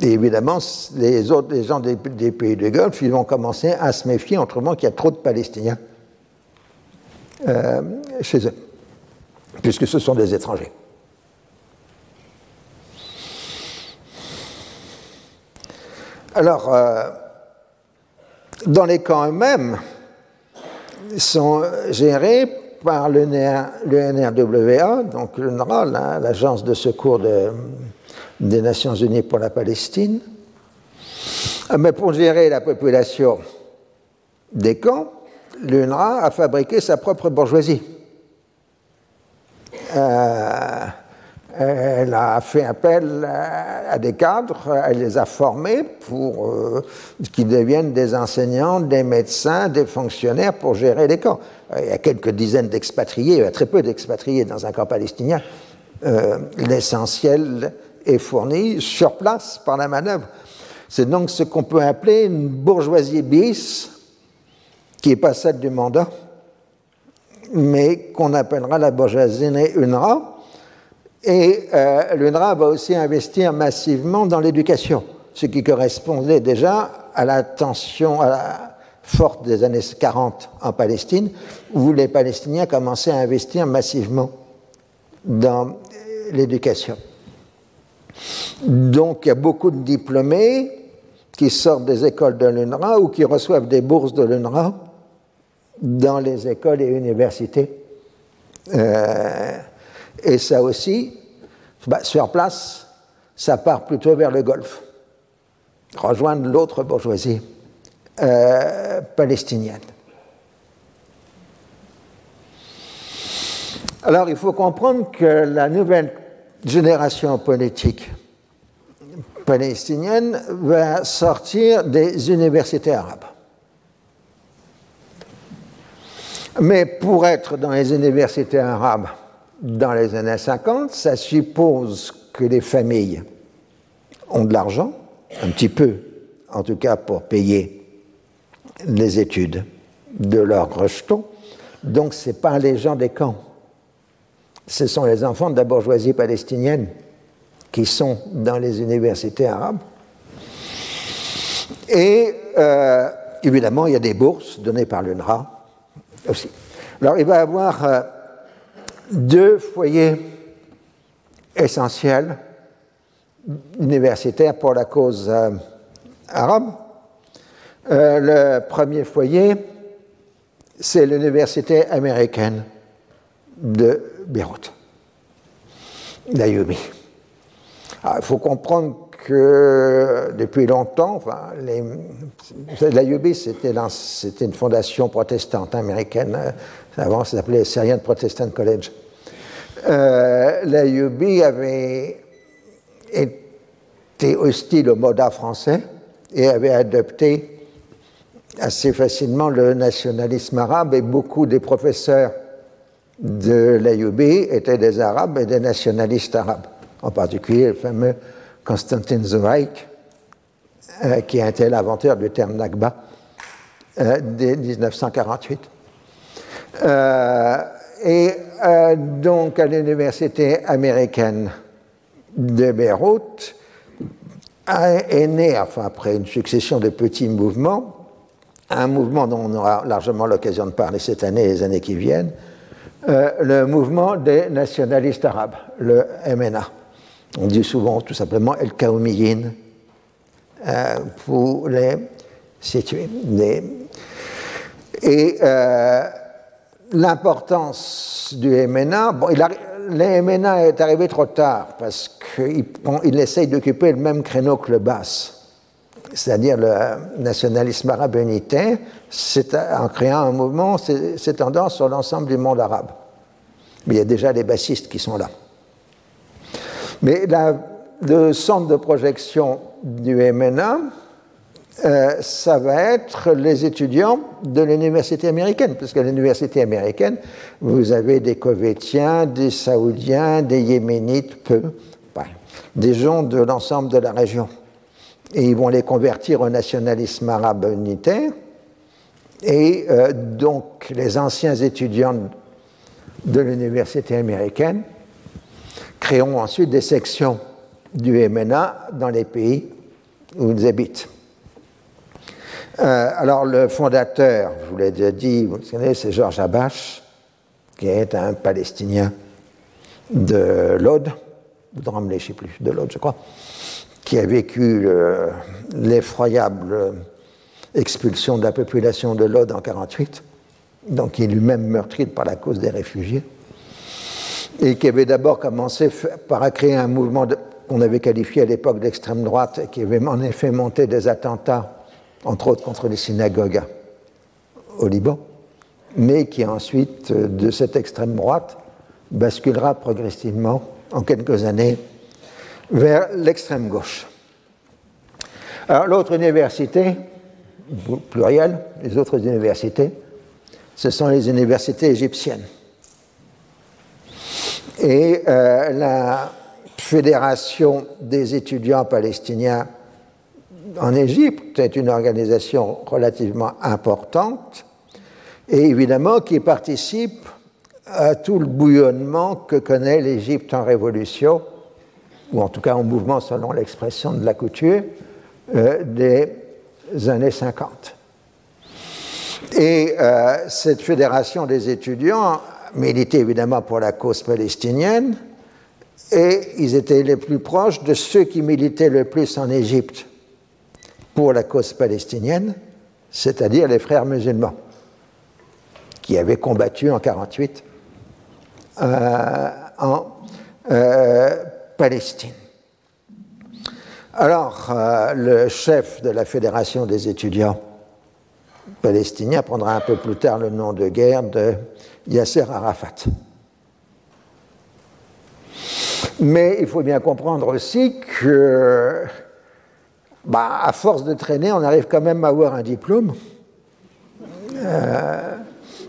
Et évidemment, les autres gens des, pays du Golfe, vont commencer à se méfier, autrement qu'il y a trop de Palestiniens euh, chez eux puisque ce sont des étrangers. Alors, euh, dans les camps eux-mêmes, sont gérés par le, NRWA, donc l'UNRWA, l'Agence de secours des Nations Unies pour la Palestine. Mais pour gérer la population des camps, l'UNRWA a fabriqué sa propre bourgeoisie. Euh, elle a fait appel à, des cadres, elle les a formés pour euh, qu'ils deviennent des enseignants, des médecins, des fonctionnaires pour gérer les camps. Il y a quelques dizaines d'expatriés, il y a très peu d'expatriés dans un camp palestinien. Euh, l'essentiel est fourni sur place par la manœuvre. C'est donc ce qu'on peut appeler une bourgeoisie bis, qui n'est pas celle du mandat, mais qu'on appellera la bourgeoisie UNRWA. Et euh, l'UNRWA va aussi investir massivement dans l'éducation, ce qui correspondait déjà à la tension forte des années 40 en Palestine, où les Palestiniens commençaient à investir massivement dans l'éducation. Donc il y a beaucoup de diplômés qui sortent des écoles de l'UNRWA ou qui reçoivent des bourses de l'UNRWA dans les écoles et universités. Euh, et ça aussi, bah, sur place, ça part plutôt vers le Golfe, rejoindre l'autre bourgeoisie euh, palestinienne. Alors il faut comprendre que la nouvelle génération politique palestinienne va sortir des universités arabes. Mais pour être dans les universités arabes dans les années 50, ça suppose que les familles ont de l'argent, un petit peu, en tout cas pour payer les études de leurs rejetons. Donc ce pas les gens des camps, ce sont les enfants de la bourgeoisie palestinienne qui sont dans les universités arabes. Et euh, évidemment, il y a des bourses données par l'UNRWA aussi. Alors il va y avoir euh, deux foyers essentiels universitaires pour la cause euh, arabe. Euh, le premier foyer, c'est l'université américaine de Beyrouth, d'Ayoumi. Il faut comprendre que depuis longtemps, enfin, l'IUB, c'était une fondation protestante américaine. Avant, ça s'appelait Syrian Protestant College. Euh, l'IUB avait été hostile au moda français et avait adopté assez facilement le nationalisme arabe et beaucoup des professeurs de l'IUB étaient des Arabes et des nationalistes arabes, en particulier le fameux Konstantin Zweig, euh, qui a été l'inventeur du terme Nakba euh, dès 1948. Euh, et donc à l'université américaine de Beyrouth est né, après une succession de petits mouvements, un mouvement dont on aura largement l'occasion de parler cette année et les années qui viennent, le mouvement des nationalistes arabes, le MNA. On dit souvent tout simplement El Kaoumiyin euh, pour les situer. Et euh, l'importance du MNA, le MNA est arrivé trop tard parce qu'il il essaye d'occuper le même créneau que le BAS, c'est-à-dire le nationalisme arabe unitaire, en créant un mouvement, c'est tendance sur l'ensemble du monde arabe. Mais il y a déjà les bassistes qui sont là. Mais le centre de projection du MNA, euh, ça va être les étudiants de l'université américaine, parce qu'à l'université américaine, vous avez des Kovétiens, des Saoudiens, des Yéménites, peu, des gens de l'ensemble de la région. Et ils vont les convertir au nationalisme arabe unitaire. Et euh, donc, les anciens étudiants de l'université américaine créeront ensuite des sections du MNA dans les pays où ils habitent. Euh, alors le fondateur, je vous l'ai déjà dit, vous c'est Georges Abache, qui est un Palestinien de ou de Ramleh, je ne sais plus, de Lod, je crois, qui a vécu l'effroyable expulsion de la population de Lod en 1948, donc il est lui-même meurtri par la cause des réfugiés et qui avait d'abord commencé par créer un mouvement qu'on avait qualifié à l'époque d'extrême droite, et qui avait en effet monté des attentats, entre autres contre les synagogues au Liban, mais qui ensuite, de cette extrême droite, basculera progressivement, en quelques années, vers l'extrême gauche. Alors l'autre université, pluriel, les autres universités, ce sont les universités égyptiennes. Et euh, la Fédération des étudiants palestiniens en Égypte est une organisation relativement importante et évidemment qui participe à tout le bouillonnement que connaît l'Égypte en révolution, ou en tout cas en mouvement selon l'expression de la couture, euh, des années 50. Et euh, cette fédération des étudiants militaient évidemment pour la cause palestinienne, et ils étaient les plus proches de ceux qui militaient le plus en Égypte pour la cause palestinienne, c'est-à-dire les frères musulmans, qui avaient combattu en 1948 euh, en euh, Palestine. Alors, euh, le chef de la Fédération des étudiants palestiniens prendra un peu plus tard le nom de guerre de Yasser Arafat. Mais il faut bien comprendre aussi que, bah, à force de traîner, on arrive quand même à avoir un diplôme. Euh,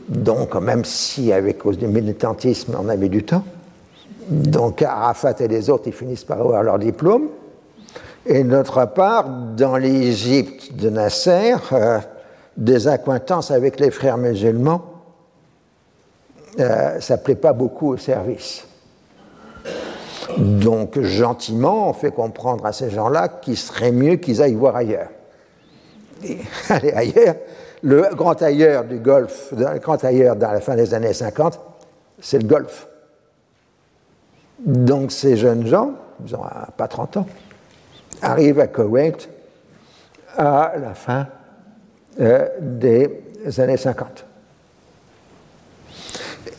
donc, même si, avec cause du militantisme, on a mis du temps. Donc, Arafat et les autres, ils finissent par avoir leur diplôme. Et d'autre part, dans l'Égypte de Nasser, euh, des acquaintances avec les frères musulmans euh, ça ne plaît pas beaucoup au service. Donc, gentiment, on fait comprendre à ces gens-là qu'il serait mieux qu'ils aillent voir ailleurs. Et aller ailleurs, le grand ailleurs du Golfe, le grand ailleurs dans la fin des années 50, c'est le Golfe. Donc, ces jeunes gens, ils n'ont pas 30 ans, arrivent à Koweït à la fin euh, des années 50.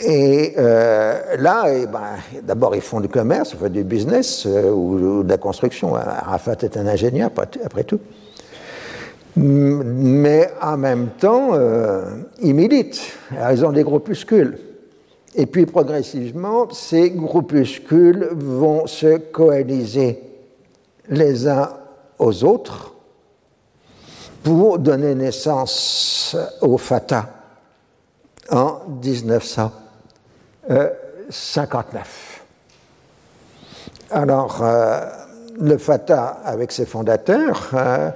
Et euh, là, eh ben, d'abord, ils font du commerce, font du business euh, ou, de la construction. Arafat est un ingénieur, après tout. Mais en même temps, euh, ils militent. Ils ont des groupuscules. Et puis progressivement, ces groupuscules vont se coaliser les uns aux autres pour donner naissance au Fatah en 1959. Alors, euh, le Fatah, avec ses fondateurs, euh,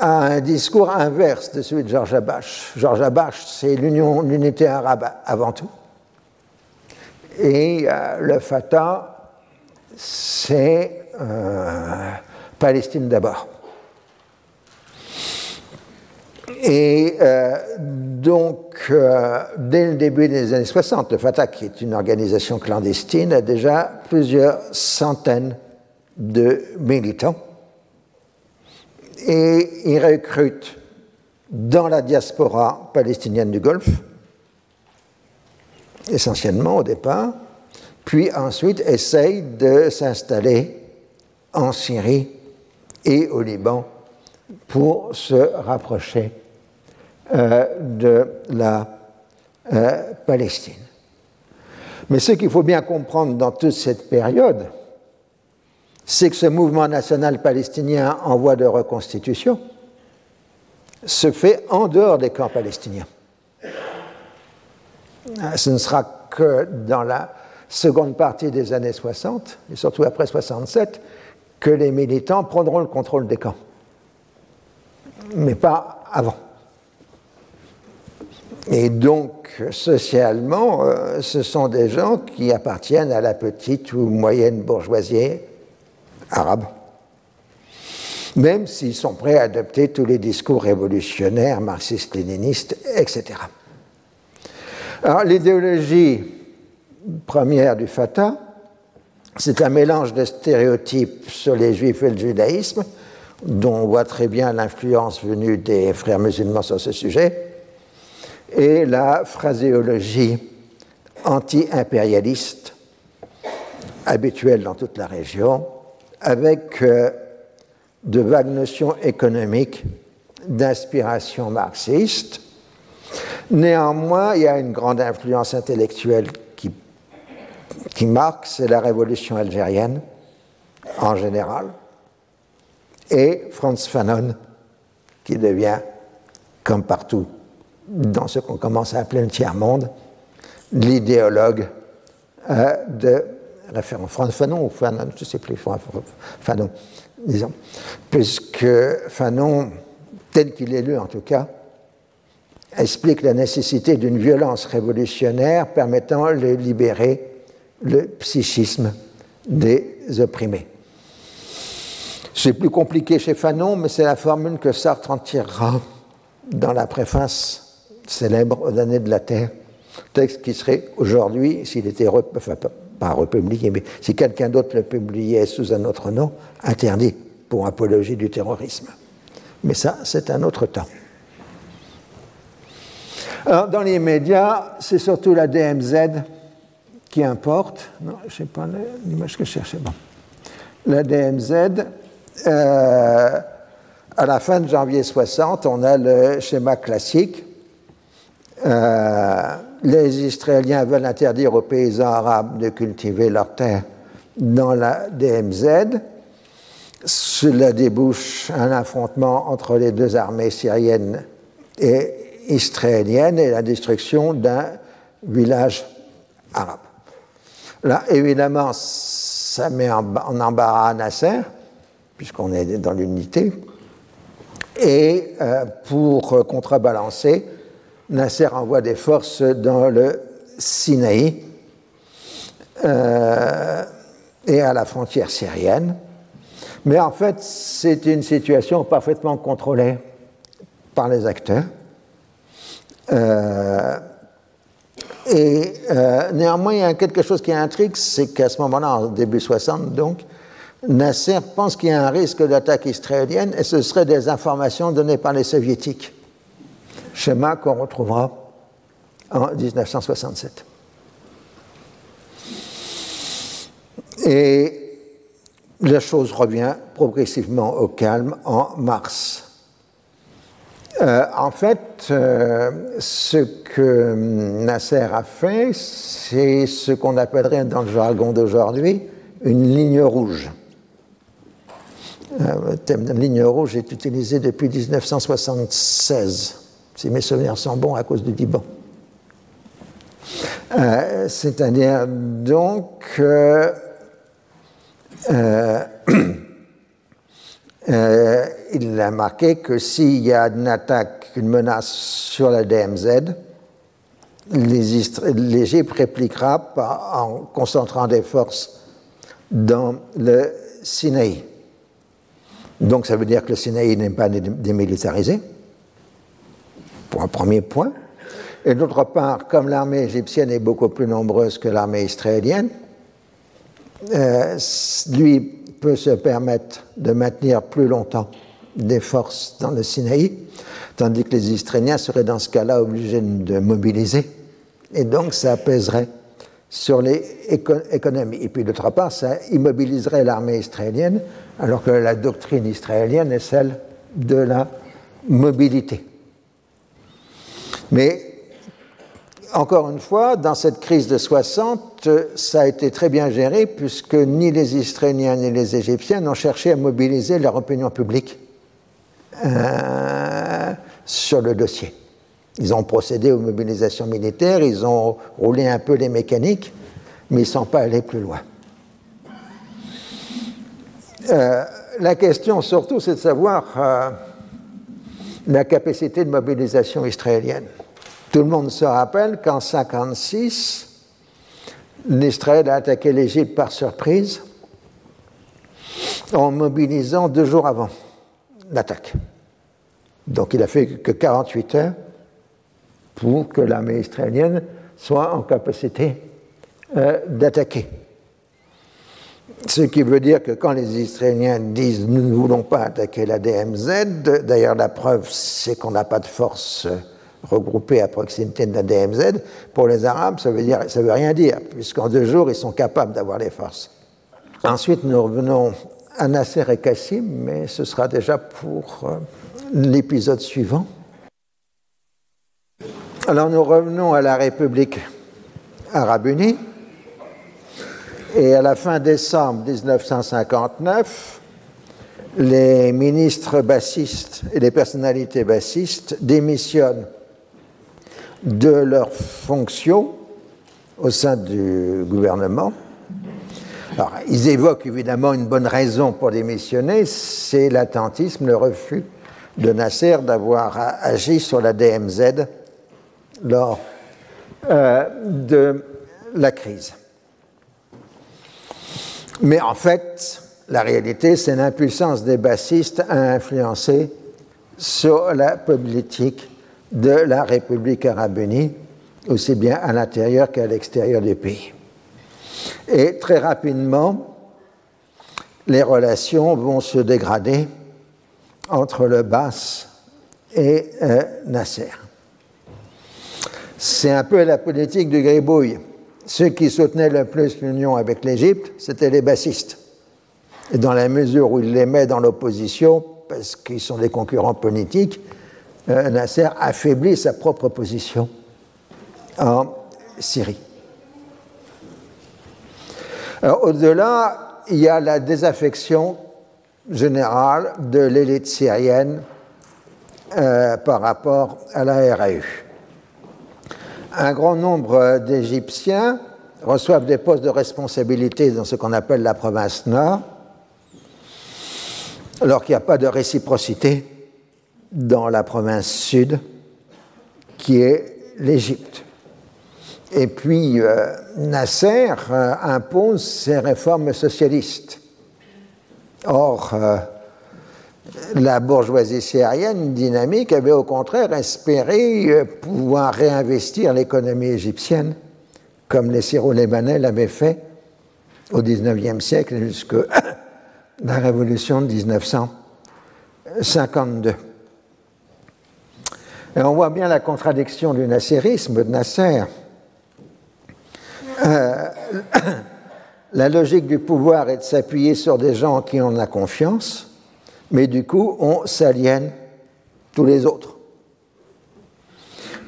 a un discours inverse de celui de Georges Abache. Georges Abache, c'est l'union, l'unité arabe avant tout. Et euh, le Fatah, c'est Palestine d'abord. Et euh, donc, euh, dès le début des années 60, le Fatah, qui est une organisation clandestine, a déjà plusieurs centaines de militants. Et il recrute dans la diaspora palestinienne du Golfe, essentiellement au départ, puis ensuite essaye de s'installer en Syrie et au Liban pour se rapprocher euh, de la euh, Palestine. Mais ce qu'il faut bien comprendre dans toute cette période, c'est que ce mouvement national palestinien en voie de reconstitution se fait en dehors des camps palestiniens. Ce ne sera que dans la seconde partie des années 60, et surtout après 67, que les militants prendront le contrôle des camps, mais pas avant. Et donc, socialement, euh, ce sont des gens qui appartiennent à la petite ou moyenne bourgeoisie arabe, même s'ils sont prêts à adopter tous les discours révolutionnaires, marxistes-léninistes, etc. Alors, l'idéologie première du Fatah, c'est un mélange de stéréotypes sur les juifs et le judaïsme, dont on voit très bien l'influence venue des frères musulmans sur ce sujet, et la phraséologie anti-impérialiste habituelle dans toute la région, avec euh, de vagues notions économiques d'inspiration marxiste. Néanmoins, il y a une grande influence intellectuelle qui, qui marque, c'est la révolution algérienne en général, et Franz Fanon, qui devient, comme partout dans ce qu'on commence à appeler le tiers-monde, l'idéologue euh, de référence. Fanon ou Fanon, je ne sais plus, Fanon, disons. Puisque Fanon, tel qu'il est lu en tout cas, explique la nécessité d'une violence révolutionnaire permettant de libérer le psychisme des opprimés. C'est plus compliqué chez Fanon, mais c'est la formule que Sartre en tirera dans la préface célèbre aux années de la Terre, texte qui serait aujourd'hui, s'il était, enfin pas republié, mais si quelqu'un d'autre le publiait sous un autre nom, interdit pour apologie du terrorisme. Mais ça, c'est un autre temps. Alors, dans les médias, c'est surtout la DMZ qui importe. Non, je sais pas l'image que je cherchais. Bon. La DMZ, euh, à la fin de janvier 60, on a le schéma classique euh, les Israéliens veulent interdire aux paysans arabes de cultiver leurs terres dans la DMZ. Cela débouche un affrontement entre les deux armées syriennes et israéliennes et la destruction d'un village arabe. Là, évidemment, ça met en, embarras Nasser, puisqu'on est dans l'unité, et euh, pour contrebalancer, Nasser envoie des forces dans le Sinaï euh, et à la frontière syrienne. Mais en fait, c'est une situation parfaitement contrôlée par les acteurs. Euh, et euh, néanmoins, il y a quelque chose qui intrigue, c'est qu'à ce moment-là, en début 60, donc, Nasser pense qu'il y a un risque d'attaque israélienne et ce seraient des informations données par les soviétiques schéma qu'on retrouvera en 1967. Et la chose revient progressivement au calme en mars. Euh, en fait, euh, ce que Nasser a fait, c'est ce qu'on appellerait dans le jargon d'aujourd'hui une ligne rouge. Euh, le thème de ligne rouge est utilisé depuis 1976, si mes souvenirs sont bons, à cause du Liban. C'est-à-dire donc Euh, euh, il a marqué que s'il y a une attaque, une menace sur la DMZ, l'Égypte répliquera en concentrant des forces dans le Sinaï. Donc ça veut dire que le Sinaï n'est pas démilitarisé, pour un premier point. Et d'autre part, comme l'armée égyptienne est beaucoup plus nombreuse que l'armée israélienne, euh, lui peut se permettre de maintenir plus longtemps des forces dans le Sinaï, tandis que les Israéliens seraient dans ce cas-là obligés de mobiliser, et donc ça apaiserait sur les économies. Et puis d'autre part, ça immobiliserait l'armée israélienne, alors que la doctrine israélienne est celle de la mobilité. Mais encore une fois, dans cette crise de 60, ça a été très bien géré puisque ni les Israéliens ni les Égyptiens n'ont cherché à mobiliser leur opinion publique euh, sur le dossier. Ils ont procédé aux mobilisations militaires, ils ont roulé un peu les mécaniques, mais ils ne sont pas allés plus loin. Euh, la question surtout, c'est de savoir euh, la capacité de mobilisation israélienne. Tout le monde se rappelle qu'en 1956, l'Israël a attaqué l'Égypte par surprise en mobilisant deux jours avant l'attaque. Donc il a fait que 48 heures pour que l'armée israélienne soit en capacité euh, d'attaquer. Ce qui veut dire que quand les Israéliens disent nous ne voulons pas attaquer la DMZ, d'ailleurs la preuve c'est qu'on n'a pas de force regroupés à proximité de la DMZ, pour les Arabes, ça veut, dire, ça veut rien dire, puisqu'en deux jours, ils sont capables d'avoir les forces. Ensuite, nous revenons à Nasser et Kassim, mais ce sera déjà pour euh, l'épisode suivant. Alors, nous revenons à la République arabe unie. Et à la fin décembre 1959, les ministres bassistes et les personnalités bassistes démissionnent de leurs fonctions au sein du gouvernement. Alors, ils évoquent évidemment une bonne raison pour démissionner, c'est l'attentisme, le refus de Nasser d'avoir agi sur la DMZ lors euh, de la crise. Mais en fait, la réalité, c'est l'impuissance des bassistes à influencer sur la politique de la République arabe unie, aussi bien à l'intérieur qu'à l'extérieur du pays. Et très rapidement, les relations vont se dégrader entre le Bas et euh, Nasser. C'est un peu la politique du gribouille. Ceux qui soutenaient le plus l'union avec l'Égypte, c'était les bassistes. Et dans la mesure où il les met dans l'opposition, parce qu'ils sont des concurrents politiques, Nasser affaiblit sa propre position en Syrie. au-delà, il y a la désaffection générale de l'élite syrienne euh, par rapport à la RAU. Un grand nombre d'Égyptiens reçoivent des postes de responsabilité dans ce qu'on appelle la province nord, alors qu'il n'y a pas de réciprocité dans la province sud, qui est l'Égypte. Et puis euh, Nasser euh, impose ses réformes socialistes. Or, euh, la bourgeoisie syrienne dynamique avait au contraire espéré pouvoir réinvestir l'économie égyptienne, comme les Syro-Libanais l'avaient fait au XIXe siècle jusqu'à la révolution de 1952. Et on voit bien la contradiction du nasserisme de Nasser. Euh, la logique du pouvoir est de s'appuyer sur des gens qui en ont confiance, mais du coup, on s'aliène tous les autres.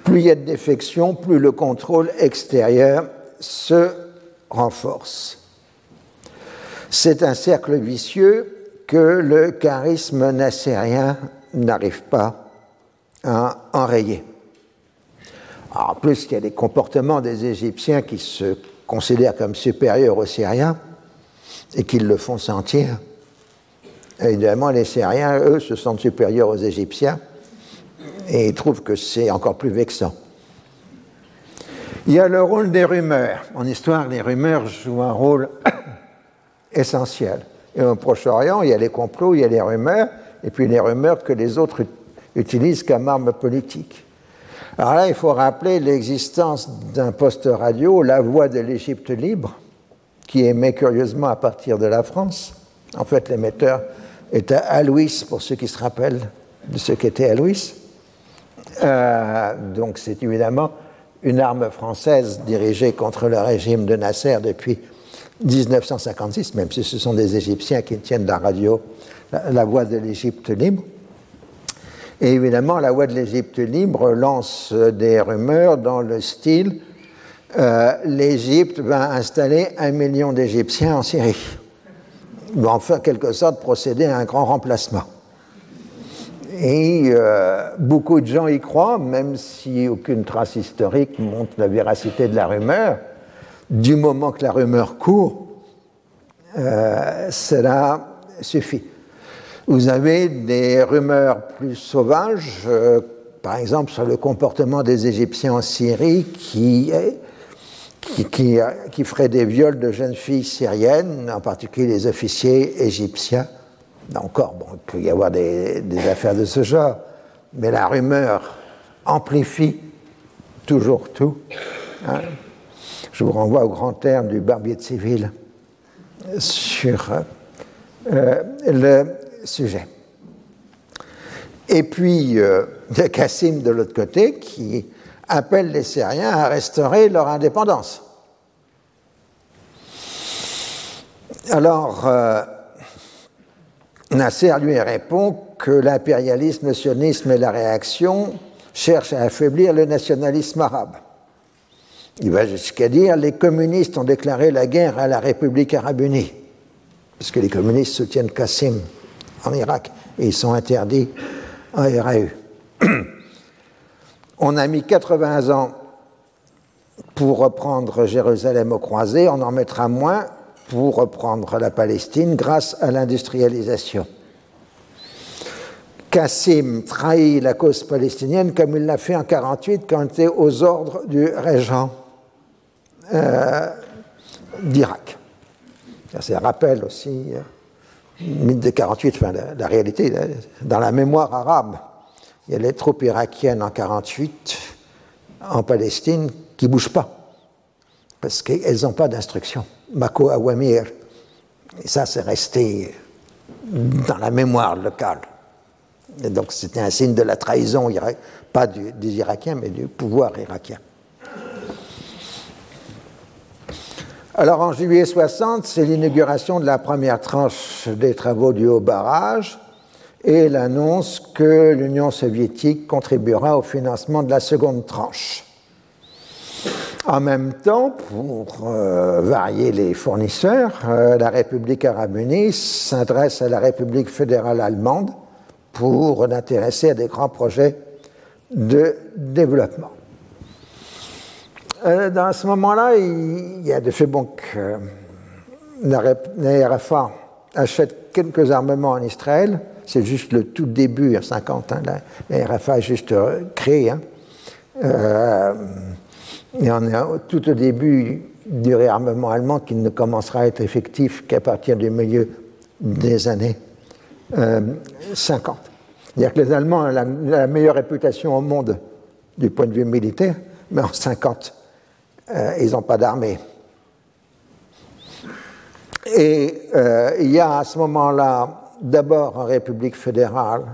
Plus il y a de défections, plus le contrôle extérieur se renforce. C'est un cercle vicieux que le charisme nassérien n'arrive pas à enrayer. en plus, il y a des comportements des Égyptiens qui se considèrent comme supérieurs aux Syriens et qui le font sentir. évidemment, les Syriens, eux, se sentent supérieurs aux Égyptiens et ils trouvent que c'est encore plus vexant. Il y a le rôle des rumeurs. En histoire, les rumeurs jouent un rôle essentiel. Et au Proche-Orient, il y a les complots, il y a les rumeurs, et puis les rumeurs que les autres utilisent comme arme politique. Alors là, il faut rappeler l'existence d'un poste radio, La Voix de l'Égypte libre, qui émet curieusement à partir de la France. En fait, l'émetteur était Alois, pour ceux qui se rappellent de ce qu'était Alois. Euh, donc c'est évidemment une arme française dirigée contre le régime de Nasser depuis 1956, même si ce sont des Égyptiens qui tiennent la radio, la, voix de l'Égypte libre. Et évidemment, la voix de l'Égypte libre lance des rumeurs dans le style euh, l'Égypte va installer un million d'Égyptiens en Syrie. Va en faire quelque sorte procéder à un grand remplacement. Et euh, beaucoup de gens y croient, même si aucune trace historique montre la véracité de la rumeur. Du moment que la rumeur court, euh, cela suffit. Vous avez des rumeurs plus sauvages, euh, par exemple sur le comportement des Égyptiens en Syrie qui, qui, feraient des viols de jeunes filles syriennes, en particulier les officiers égyptiens encore, bon, il peut y avoir des, affaires de ce genre, mais la rumeur amplifie toujours tout. Hein. Je vous renvoie au grand terme du barbier de civil sur euh, le sujet. Et puis, euh, a Cassim de l'autre côté qui appelle les Syriens à restaurer leur indépendance. Alors, euh, Nasser lui répond que l'impérialisme, le sionisme et la réaction cherchent à affaiblir le nationalisme arabe. Il va jusqu'à dire les communistes ont déclaré la guerre à la République arabe unie, puisque les communistes soutiennent Qassim en Irak et ils sont interdits en RAU. On a mis 80 ans pour reprendre Jérusalem au croisé, on en mettra moins pour reprendre la Palestine grâce à l'industrialisation. Qassim trahit la cause palestinienne comme il l'a fait en 1948 quand il était aux ordres du régent euh, d'Irak. C'est un rappel aussi, euh, mythe de 48, enfin, la, réalité, dans la mémoire arabe, il y a les troupes irakiennes en 48 en Palestine qui ne bougent pas parce qu'elles n'ont pas d'instruction. Mako Awamir. Ça, c'est resté dans la mémoire locale. Donc, c'était un signe de la trahison, pas des Irakiens, mais du pouvoir irakien. Alors, en juillet 60, c'est l'inauguration de la première tranche des travaux du haut barrage et l'annonce que l'Union soviétique contribuera au financement de la seconde tranche. En même temps, pour euh, varier les fournisseurs, euh, la République arabe unie s'adresse à la République fédérale allemande pour l'intéresser à des grands projets de développement. Euh, dans ce moment-là, il y a de fait bon que la RFA achète quelques armements en Israël. C'est juste le tout début, en 50, ans, la, RFA est juste créée. Hein. Et on est tout au début du réarmement allemand qui ne commencera à être effectif qu'à partir du milieu des années 50. Euh, C'est-à-dire que les Allemands ont la, meilleure réputation au monde du point de vue militaire, mais en 50, euh, ils n'ont pas d'armée. Et euh, il y a à ce moment-là d'abord en République fédérale,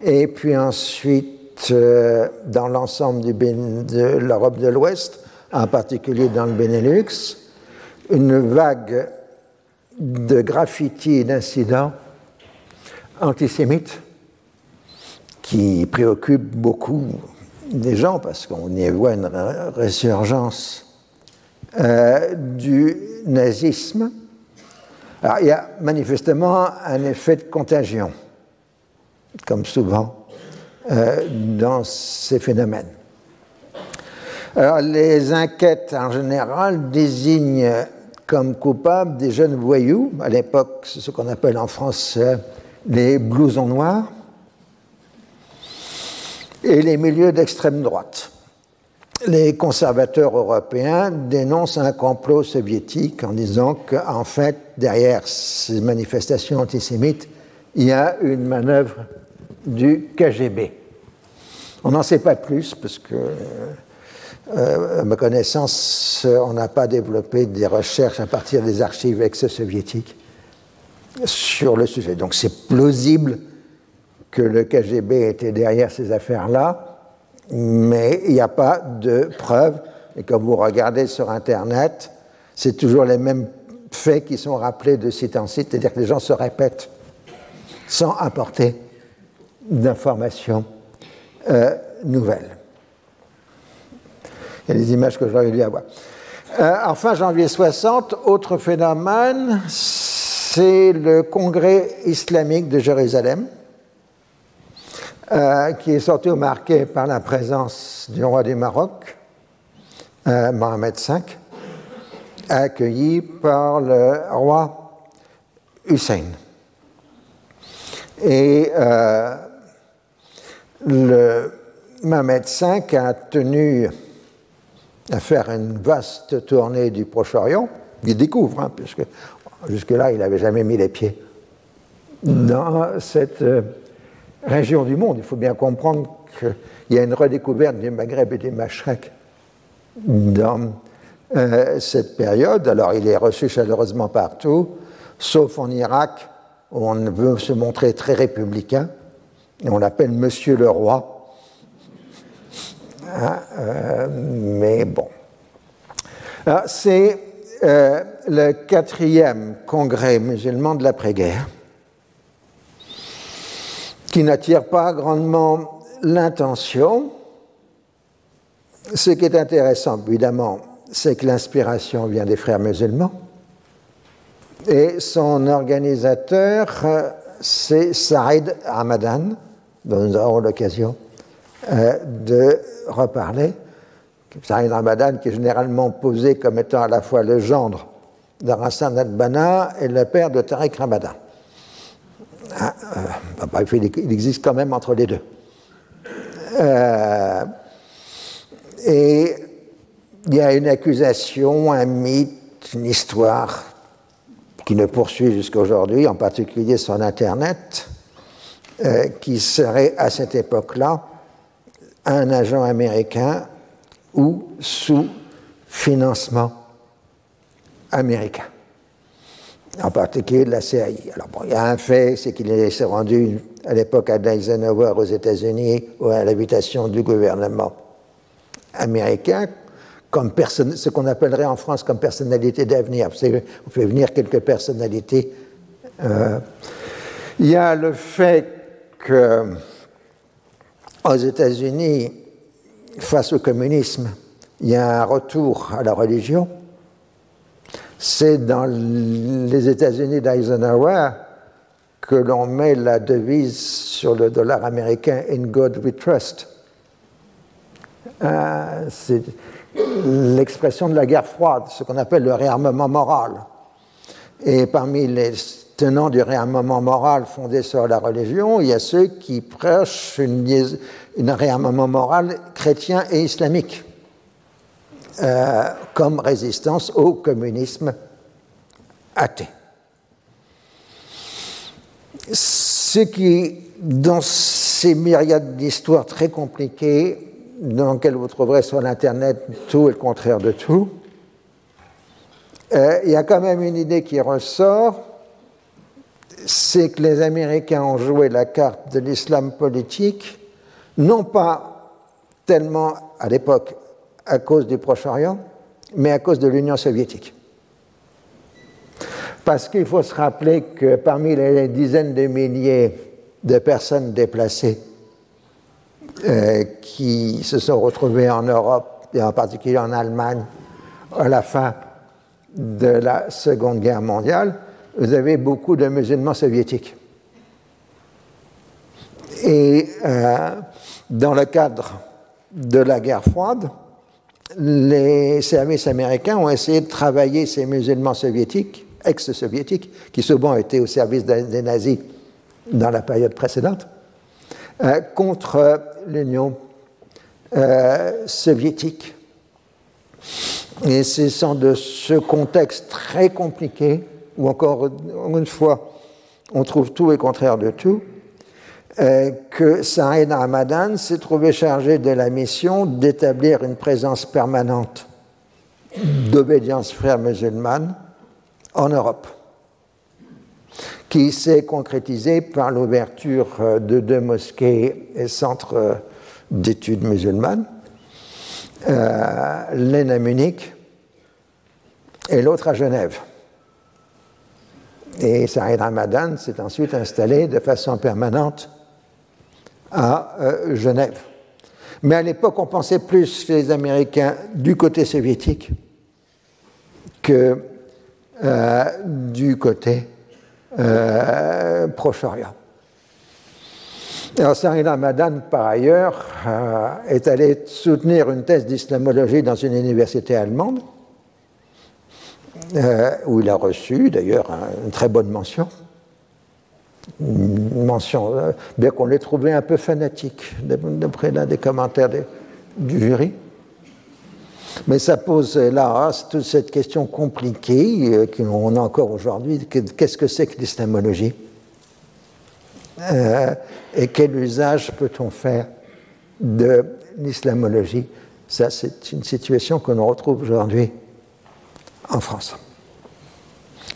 et puis ensuite euh, dans l'ensemble de l'Europe de l'Ouest, en particulier dans le Benelux, une vague de graffitis et d'incidents antisémites qui préoccupent beaucoup des gens parce qu'on y voit une résurgence euh, du nazisme. Alors, il y a manifestement un effet de contagion, comme souvent euh, dans ces phénomènes. Alors, les enquêtes en général désignent comme coupables des jeunes voyous, à l'époque, ce qu'on appelle en France euh, les blousons noirs, et les milieux d'extrême droite. Les conservateurs européens dénoncent un complot soviétique en disant qu'en fait, derrière ces manifestations antisémites, il y a une manœuvre du KGB. On n'en sait pas plus parce que, euh, à ma connaissance, on n'a pas développé des recherches à partir des archives ex-soviétiques sur le sujet. Donc c'est plausible que le KGB était derrière ces affaires-là, mais il n'y a pas de preuves. Et quand vous regardez sur Internet, c'est toujours les mêmes faits qui sont rappelés de site en site, c'est-à-dire que les gens se répètent sans apporter d'informations euh, nouvelles. Il y a des images que j'aurais dû avoir. Euh, enfin, janvier 60, autre phénomène, c'est le congrès islamique de Jérusalem euh, qui est surtout marqué par la présence du roi du Maroc, euh, Mohamed V, accueilli par le roi Hussein. Et euh, Mohamed V a tenu à faire une vaste tournée du Proche-Orient. Il découvre, hein, puisque jusque-là, il n'avait jamais mis les pieds dans cette région du monde. Il faut bien comprendre qu'il y a une redécouverte du Maghreb et du Machrek dans euh, cette période. Alors il est reçu chaleureusement partout, sauf en Irak, où on veut se montrer très républicain, et on l'appelle Monsieur le Roi. Ah, euh, mais bon. C'est euh, le quatrième congrès musulman de l'après-guerre qui n'attire pas grandement l'intention. Ce qui est intéressant, évidemment, c'est que l'inspiration vient des frères musulmans. Et son organisateur, c'est Saïd Ramadan, dont nous aurons l'occasion euh, de reparler. Saïd Ramadan, qui est généralement posé comme étant à la fois le gendre de Hassan al-Banna et le père de Tariq Ramadan. Ah, euh, il existe quand même entre les deux. Euh, et il y a une accusation, un mythe, une histoire qui ne poursuit jusqu'à aujourd'hui, en particulier sur Internet, euh, qui serait à cette époque-là un agent américain ou sous financement américain en particulier de la CIA. Alors bon, il y a un fait, c'est qu'il s'est rendu à l'époque à Eisenhower aux États-Unis ou à l'habitation du gouvernement américain comme ce qu'on appellerait en France comme personnalité d'avenir. On fait venir quelques personnalités. Euh, il y a le fait que aux États-Unis, face au communisme, il y a un retour à la religion c'est dans les États-Unis d'Eisenhower que l'on met la devise sur le dollar américain In God We Trust. Euh, c'est l'expression de la guerre froide, ce qu'on appelle le réarmement moral. Et parmi les tenants du réarmement moral fondé sur la religion, il y a ceux qui prêchent un réarmement moral chrétien et islamique. Euh, comme résistance au communisme athée. Ce qui, dans ces myriades d'histoires très compliquées, dans lesquelles vous trouverez sur l'Internet tout et le contraire de tout, euh, il y a quand même une idée qui ressort, c'est que les Américains ont joué la carte de l'islam politique non pas tellement à l'époque à cause du Proche-Orient, mais à cause de l'Union soviétique. Parce qu'il faut se rappeler que parmi les dizaines de milliers de personnes déplacées euh, qui se sont retrouvées en Europe, et en particulier en Allemagne, à la fin de la Seconde Guerre mondiale, vous avez beaucoup de musulmans soviétiques. Et euh, dans le cadre de la guerre froide, les services américains ont essayé de travailler ces musulmans soviétiques, ex-soviétiques, qui souvent étaient au service des nazis dans la période précédente, euh, contre l'Union euh, soviétique. Et c'est sans de ce contexte très compliqué, où encore une fois, on trouve tout et contraire de tout, que Saïd Ramadan s'est trouvé chargé de la mission d'établir une présence permanente d'obédience frère musulmane en Europe, qui s'est concrétisée par l'ouverture euh, de deux mosquées et centres euh, d'études musulmanes, l'un à Munich et l'autre à Genève. Et Saïd Ramadan s'est ensuite installé de façon permanente à euh, Genève. Mais à l'époque, on pensait plus les Américains du côté soviétique que euh, du côté euh, Proche-Orient. Alors, Sarin Ramadan, par ailleurs, est allé soutenir une thèse d'islamologie dans une université allemande, où il a reçu d'ailleurs une très bonne mention mention, euh, bien qu'on l'ait trouvé un peu fanatique, d'après l'un des commentaires du jury. Mais ça pose là toute cette question compliquée euh, qu'on a encore aujourd'hui qu'est-ce que c'est que l'islamologie euh, Et quel usage peut-on faire de l'islamologie? Ça, c'est une situation que l'on retrouve aujourd'hui en France.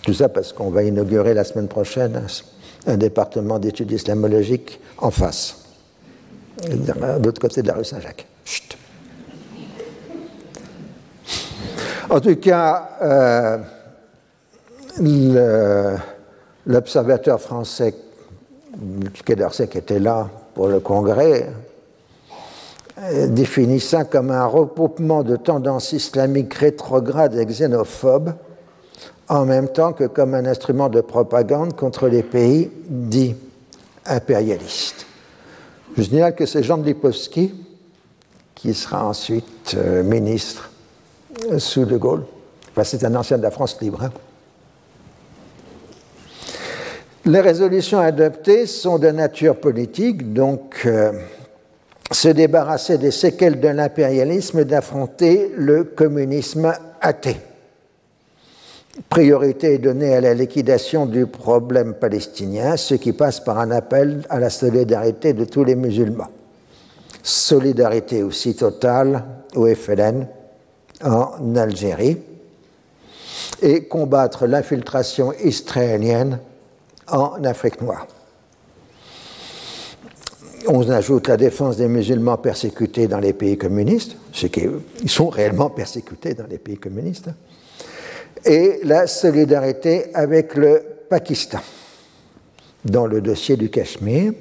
Tout ça parce qu'on va inaugurer la semaine prochaine un département d'études islamologiques en face, de l'autre côté de la rue Saint-Jacques. En tout cas, euh, l'observateur français, Quai d'Orsay, qui était là pour le congrès, définit ça comme un regroupement de tendances islamiques rétrogrades et xénophobes en même temps que comme un instrument de propagande contre les pays dits impérialistes. Je signale que c'est Jean de Lipovski, qui sera ensuite euh, ministre euh, sous De Gaulle. C'est un ancien de la France libre. Hein. Les résolutions adoptées sont de nature politique, donc euh, se débarrasser des séquelles de l'impérialisme et d'affronter le communisme athée. Priorité est donnée à la liquidation du problème palestinien, ce qui passe par un appel à la solidarité de tous les musulmans. Solidarité aussi totale au FLN en Algérie et combattre l'infiltration israélienne en Afrique noire. On ajoute la défense des musulmans persécutés dans les pays communistes, ce qui, sont réellement persécutés dans les pays communistes et la solidarité avec le Pakistan dans le dossier du Cachemire.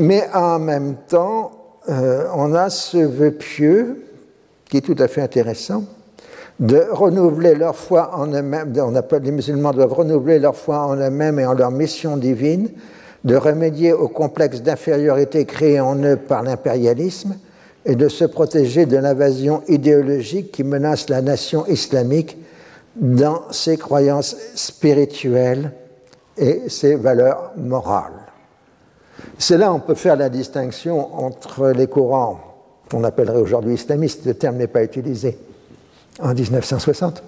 Mais en même temps, euh, on a ce vœu pieux qui est tout à fait intéressant de renouveler leur foi en eux-mêmes, les musulmans doivent renouveler leur foi en eux-mêmes et en leur mission divine, de remédier au complexe d'infériorité créé en eux par l'impérialisme et de se protéger de l'invasion idéologique qui menace la nation islamique dans ses croyances spirituelles et ses valeurs morales. C'est là on peut faire la distinction entre les courants qu'on appellerait aujourd'hui islamistes, le terme n'est pas utilisé en 1960,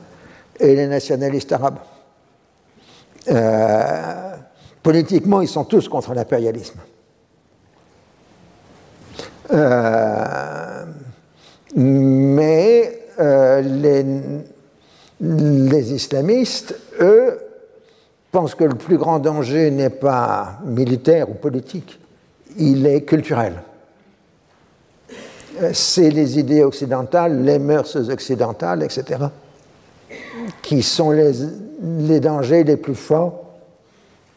et les nationalistes arabes. Euh, politiquement, ils sont tous contre l'impérialisme. Euh, mais euh, les, islamistes, eux, pensent que le plus grand danger n'est pas militaire ou politique. il est culturel. C'est les idées occidentales, les mœurs occidentales, etc., qui sont les, dangers les plus forts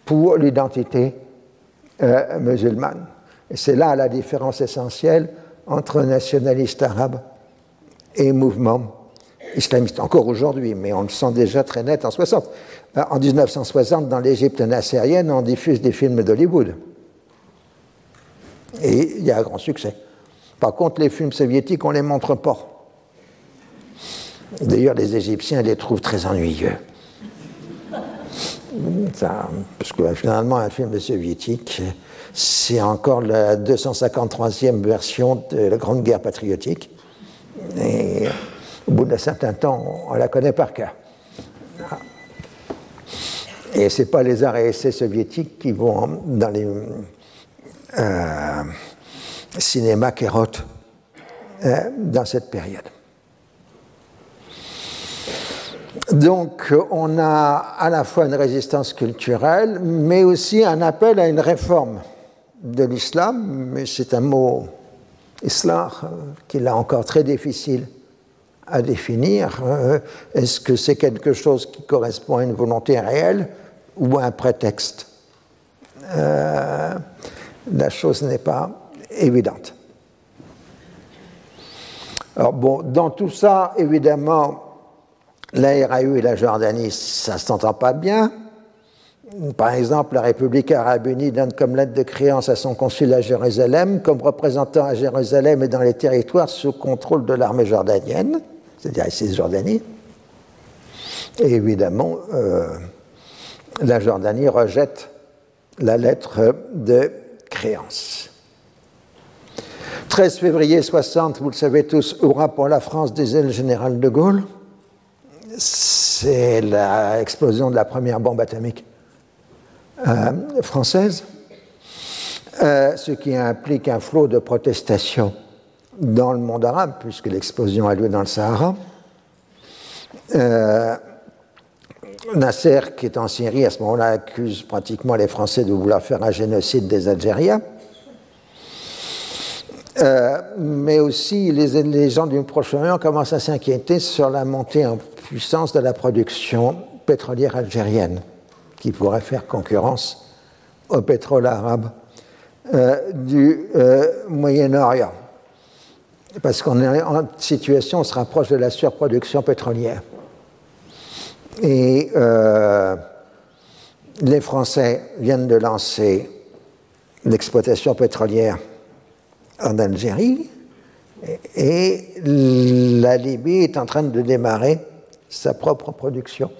pour l'identité euh, musulmane. Et c'est là la différence essentielle entre nationalistes arabes et mouvement islamiste. Encore aujourd'hui, mais on le sent déjà très net en 60. Euh, en 1960, dans l'Égypte nassérienne, on diffuse des films d'Hollywood. Et il y a un grand succès. Par contre, les films soviétiques, on ne les montre pas. D'ailleurs, les Égyptiens les trouvent très ennuyeux. parce que finalement, un film soviétique, c'est encore la 253e version de la Grande Guerre patriotique. Et au bout d'un certain temps, on la connaît par cœur. Et ce n'est pas les arrêts essais soviétiques qui vont dans les euh, cinémas kérotes euh, dans cette période. Donc, on a à la fois une résistance culturelle, mais aussi un appel à une réforme de l'islam, mais c'est un mot islam qu'il a encore très difficile à définir. Euh, est-ce que c'est quelque chose qui correspond à une volonté réelle ou à un prétexte? Euh, La chose n'est pas évidente. Alors bon, dans tout ça, évidemment, la RAU et la Jordanie, ça ne s'entend pas bien. Par exemple, la République arabe unie donne comme lettre de créance à son consul à Jérusalem, comme représentant à Jérusalem et dans les territoires sous contrôle de l'armée jordanienne c'est-à-dire la Cisjordanie. Et évidemment, euh, la Jordanie rejette la lettre de créance. 13 février 60, vous le savez tous, aura pour la France des ailes général de Gaulle. C'est l'explosion de la première bombe atomique euh, française, euh, ce qui implique un flot de protestations dans le monde arabe, puisque l'explosion a lieu dans le Sahara. Euh, Nasser, qui est en Syrie, à ce moment-là, accuse pratiquement les Français de vouloir faire un génocide des Algériens. Mais aussi, les, les gens du Proche-Orient commencent à s'inquiéter sur la montée en puissance de la production pétrolière algérienne, qui pourrait faire concurrence au pétrole arabe euh, du Moyen-Orient parce qu'on est en situation, on se rapproche de la surproduction pétrolière. Et euh, les Français viennent de lancer l'exploitation pétrolière en Algérie et la Libye est en train de démarrer sa propre production.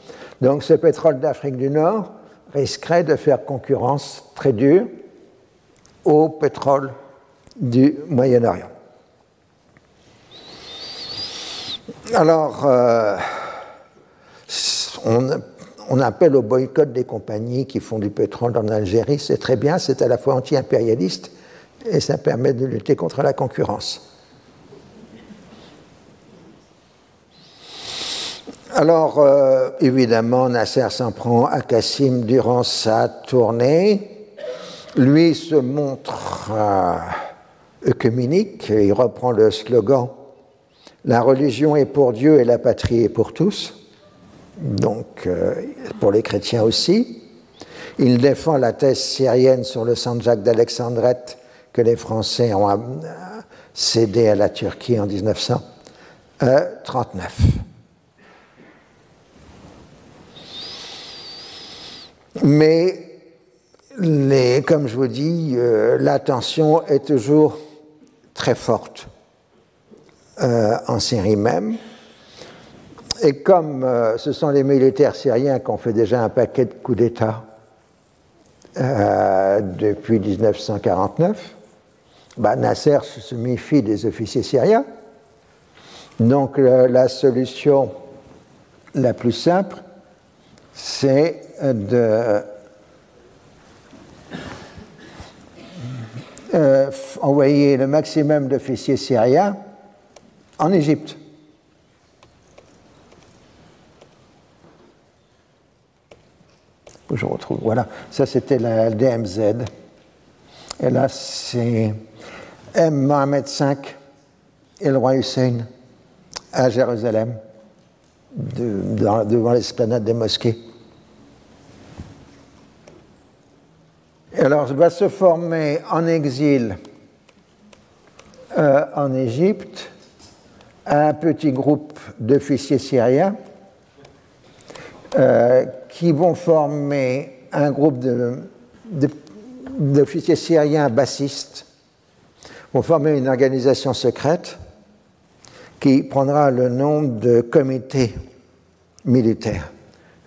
Donc ce pétrole d'Afrique du Nord risquerait de faire concurrence très dure au pétrole du Moyen-Orient. Alors, euh, on, appelle au boycott des compagnies qui font du pétrole en Algérie, c'est très bien, c'est à la fois anti-impérialiste et ça permet de lutter contre la concurrence. Alors, euh, évidemment, Nasser s'en prend à Kassim durant sa tournée. Lui se montre euh, œcuménique, il reprend le slogan la religion est pour Dieu et la patrie est pour tous, donc euh, pour les chrétiens aussi. Il défend la thèse syrienne sur le Saint-Jacques d'Alexandrette que les Français ont cédé à la Turquie en 1939. Mais, comme je vous dis, euh, la tension est toujours très forte euh, en Syrie même. Et comme euh, ce sont les militaires syriens qui ont fait déjà un paquet de coups d'État depuis 1949, bah, Nasser se méfie des officiers syriens. Donc la solution la plus simple, c'est de envoyer le maximum d'officiers syriens en Égypte. Je retrouve, voilà, ça c'était la DMZ. Et là, c'est M. Mohamed V et le roi Hussein à Jérusalem, devant l'esplanade des mosquées. Alors, va se former en exil euh, en Égypte un petit groupe d'officiers syriens euh, qui vont former un groupe d'officiers syriens bassistes, vont former une organisation secrète qui prendra le nom de comité militaire,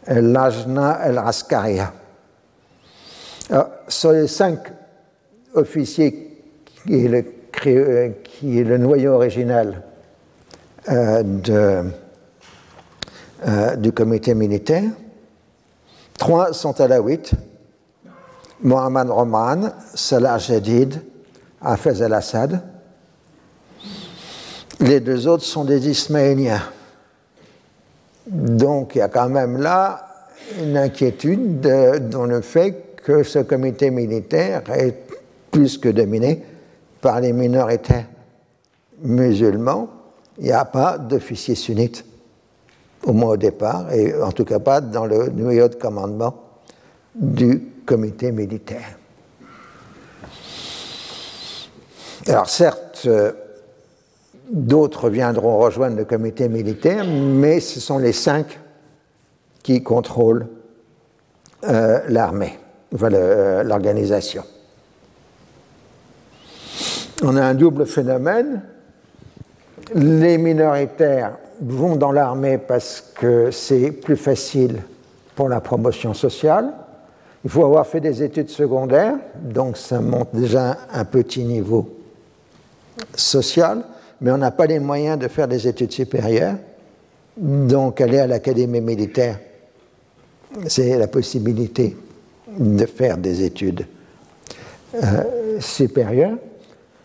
l'Ajna el-Askaria. Sur les cinq officiers qui est le, le noyau original euh, euh, du comité militaire, trois sont alaouites, Mohamed Roman, Salah Jadid, Hafez al-Assad, les deux autres sont des Ismaéliens. Donc il y a quand même là une inquiétude dans le fait que ce comité militaire est plus que dominé par les minorités musulmans. Il n'y a pas d'officiers sunnites, au moins au départ, et en tout cas pas dans le noyau de commandement du comité militaire. Alors certes, D'autres viendront rejoindre le comité militaire, mais ce sont les cinq qui contrôlent euh, l'armée, euh, l'organisation. On a un double phénomène. Les minoritaires vont dans l'armée parce que c'est plus facile pour la promotion sociale. Il faut avoir fait des études secondaires, donc ça monte déjà un petit niveau social mais on n'a pas les moyens de faire des études supérieures. Donc aller à l'académie militaire, c'est la possibilité de faire des études euh, supérieures.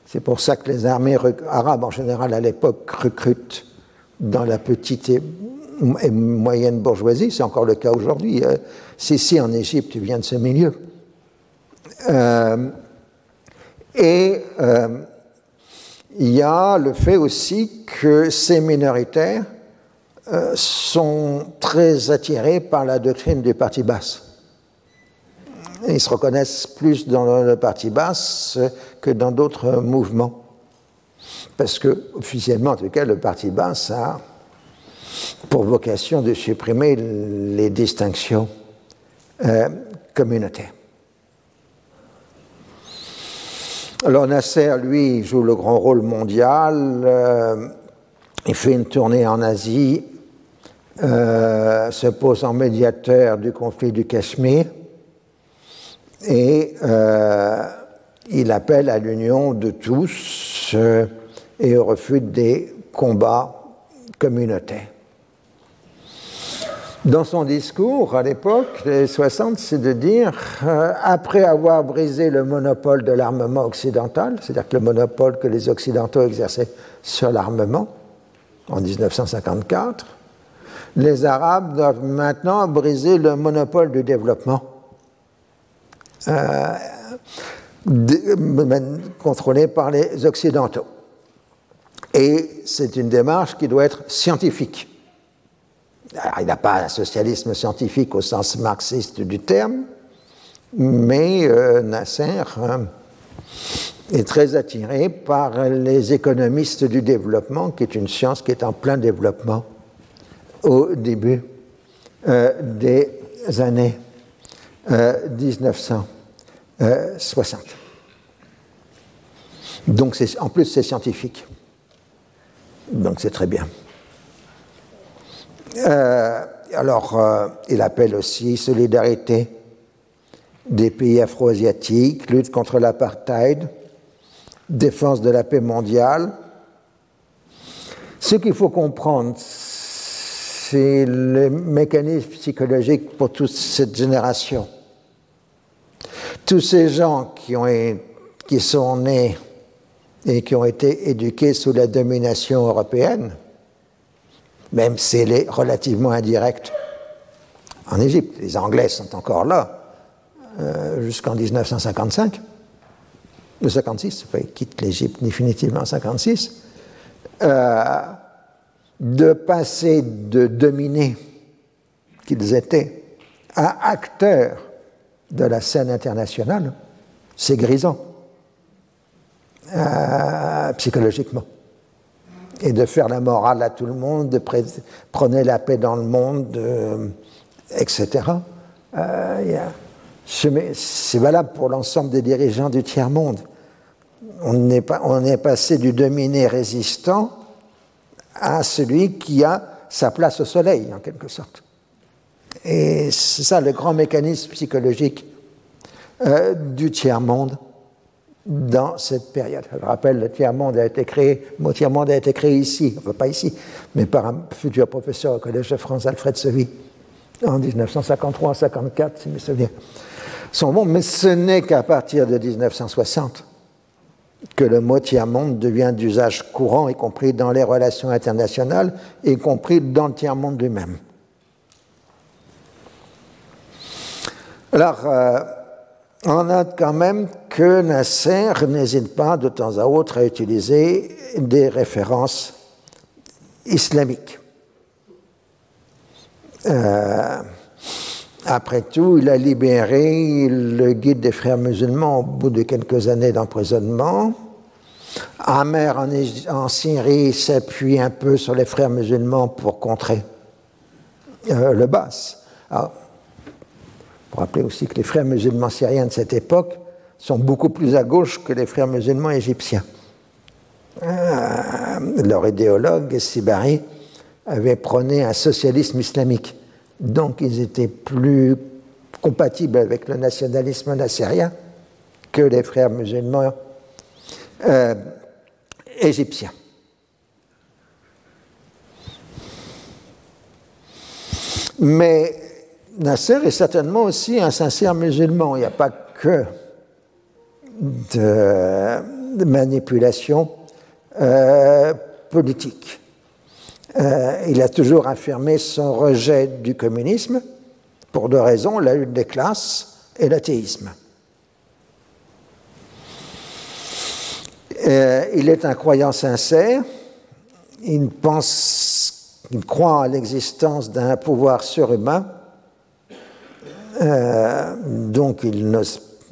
C'est pour ça que les armées arabes en général à l'époque recrutent dans la petite et, moyenne bourgeoisie. C'est encore le cas aujourd'hui. Euh, Sissi en Égypte vient de ce milieu. Euh, et euh, il y a le fait aussi que ces minoritaires sont très attirés par la doctrine du parti basse. Ils se reconnaissent plus dans le parti basse que dans d'autres mouvements. Parce que, officiellement, en tout cas, le parti basse a pour vocation de supprimer les distinctions euh, communautaires. Alors Nasser, lui, joue le grand rôle mondial. Euh, il fait une tournée en Asie, euh, se pose en médiateur du conflit du Cachemire et euh, il appelle à l'union de tous et au refus des combats communautaires. Dans son discours à l'époque, les 60, c'est de dire, euh, après avoir brisé le monopole de l'armement occidental, c'est-à-dire le monopole que les Occidentaux exerçaient sur l'armement en 1954, les Arabes doivent maintenant briser le monopole du développement euh, contrôlé par les Occidentaux. Et c'est une démarche qui doit être scientifique il n'a pas un socialisme scientifique au sens marxiste du terme, mais euh, Nasser euh, est très attiré par les économistes du développement, qui est une science qui est en plein développement au début euh, des années 1960. Donc en plus c'est scientifique. Donc c'est très bien. Euh, alors, euh, il appelle aussi solidarité des pays afro-asiatiques, lutte contre l'apartheid, défense de la paix mondiale. Ce qu'il faut comprendre, c'est le mécanisme psychologique pour toute cette génération. Tous ces gens qui, ont, qui sont nés et qui ont été éduqués sous la domination européenne, même si elle est relativement indirecte en Égypte. Les Anglais sont encore là euh, jusqu'en 1955. de 56, enfin, il quitte l'Égypte définitivement en 56, euh, de passer de dominés qu'ils étaient à acteurs de la scène internationale, c'est grisant, euh, psychologiquement. Et de faire la morale à tout le monde, de prôner la paix dans le monde, etc. Euh, c'est valable pour l'ensemble des dirigeants du tiers-monde. On est, on est passé du dominé résistant à celui qui a sa place au soleil, en quelque sorte. Et c'est ça le grand mécanisme psychologique euh, du tiers-monde dans cette période. Je rappelle, le tiers-monde a été créé, le mot tiers-monde a été créé ici, pas ici, mais par un futur professeur au Collège de France, Alfred Sevy, en 1953-54, si mes souvenirs sont bons, mais ce n'est qu'à partir de 1960 que le mot tiers-monde devient d'usage courant, y compris dans les relations internationales, y compris dans le tiers-monde lui-même. Alors, euh, on note quand même que Nasser n'hésite pas de temps à autre à utiliser des références islamiques. Euh, après tout, il a libéré le guide des frères musulmans au bout de quelques années d'emprisonnement. Amer en, Syrie s'appuie un peu sur les frères musulmans pour contrer euh, le Bas. Pour rappeler aussi que les frères musulmans syriens de cette époque sont beaucoup plus à gauche que les frères musulmans égyptiens. Euh, leur idéologue, Sibari, avait prôné un socialisme islamique. Donc ils étaient plus compatibles avec le nationalisme nassérien que les frères musulmans euh, égyptiens. Mais Nasser est certainement aussi un sincère musulman. Il n'y a pas que de, manipulation euh, politique. Euh, il a toujours affirmé son rejet du communisme pour deux raisons, la lutte des classes et l'athéisme. Euh, il est un croyant sincère, il pense, il croit à l'existence d'un pouvoir surhumain, euh, donc il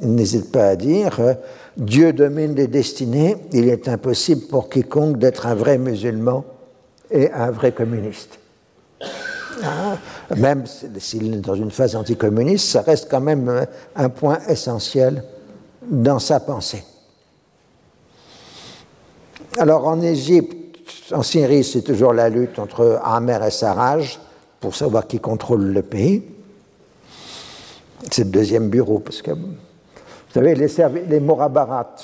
n'hésite pas à dire Dieu domine les destinées, il est impossible pour quiconque d'être un vrai musulman et un vrai communiste. Ah, même s'il est dans une phase anticommuniste, ça reste quand même un point essentiel dans sa pensée. Alors en Égypte, en Syrie, c'est toujours la lutte entre Amer et Sarraj pour savoir qui contrôle le pays. C'est le deuxième bureau, parce que vous savez, les, les Morabarat,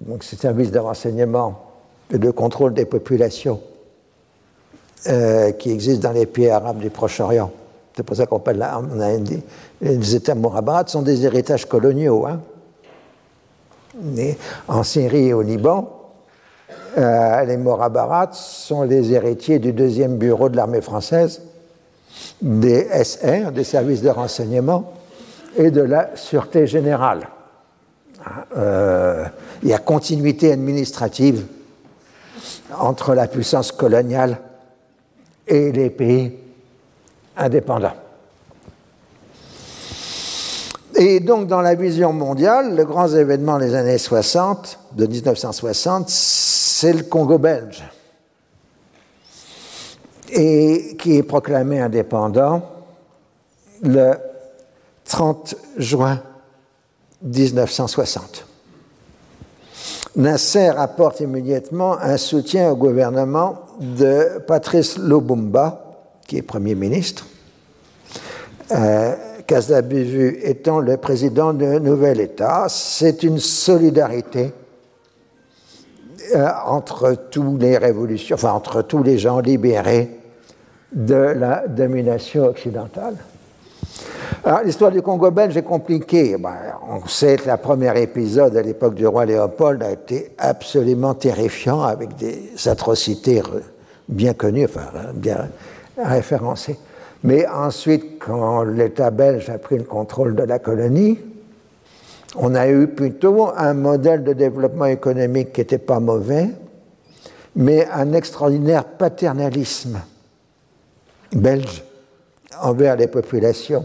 donc ces services de renseignement et de contrôle des populations, euh, qui existent dans les pays arabes du Proche-Orient. C'est pour ça qu'on parle on a les États morabarats sont des héritages coloniaux. Hein. en Syrie et au Liban, euh, les Morabarats sont les héritiers du deuxième bureau de l'armée française, des SR, des services de renseignement, et de la Sûreté générale. Euh, il y a continuité administrative entre la puissance coloniale et les pays indépendants. Et donc, dans la vision mondiale, le grand événement des années 60, de 1960, c'est le Congo belge, et qui est proclamé indépendant 30 juin 1960. Nasser apporte immédiatement un soutien au gouvernement de Patrice Lobumba, qui est Premier ministre, euh, étant le président de nouvel État. C'est une solidarité euh, entre tous les révolutions, enfin entre tous les gens libérés de la domination occidentale. L'histoire du Congo belge est compliquée. Ben, on sait que le premier épisode à l'époque du roi Léopold a été absolument terrifiant, avec des atrocités bien connues, enfin bien référencées. Mais ensuite, quand l'État belge a pris le contrôle de la colonie, On a eu plutôt un modèle de développement économique qui n'était pas mauvais, mais un extraordinaire paternalisme belge envers les populations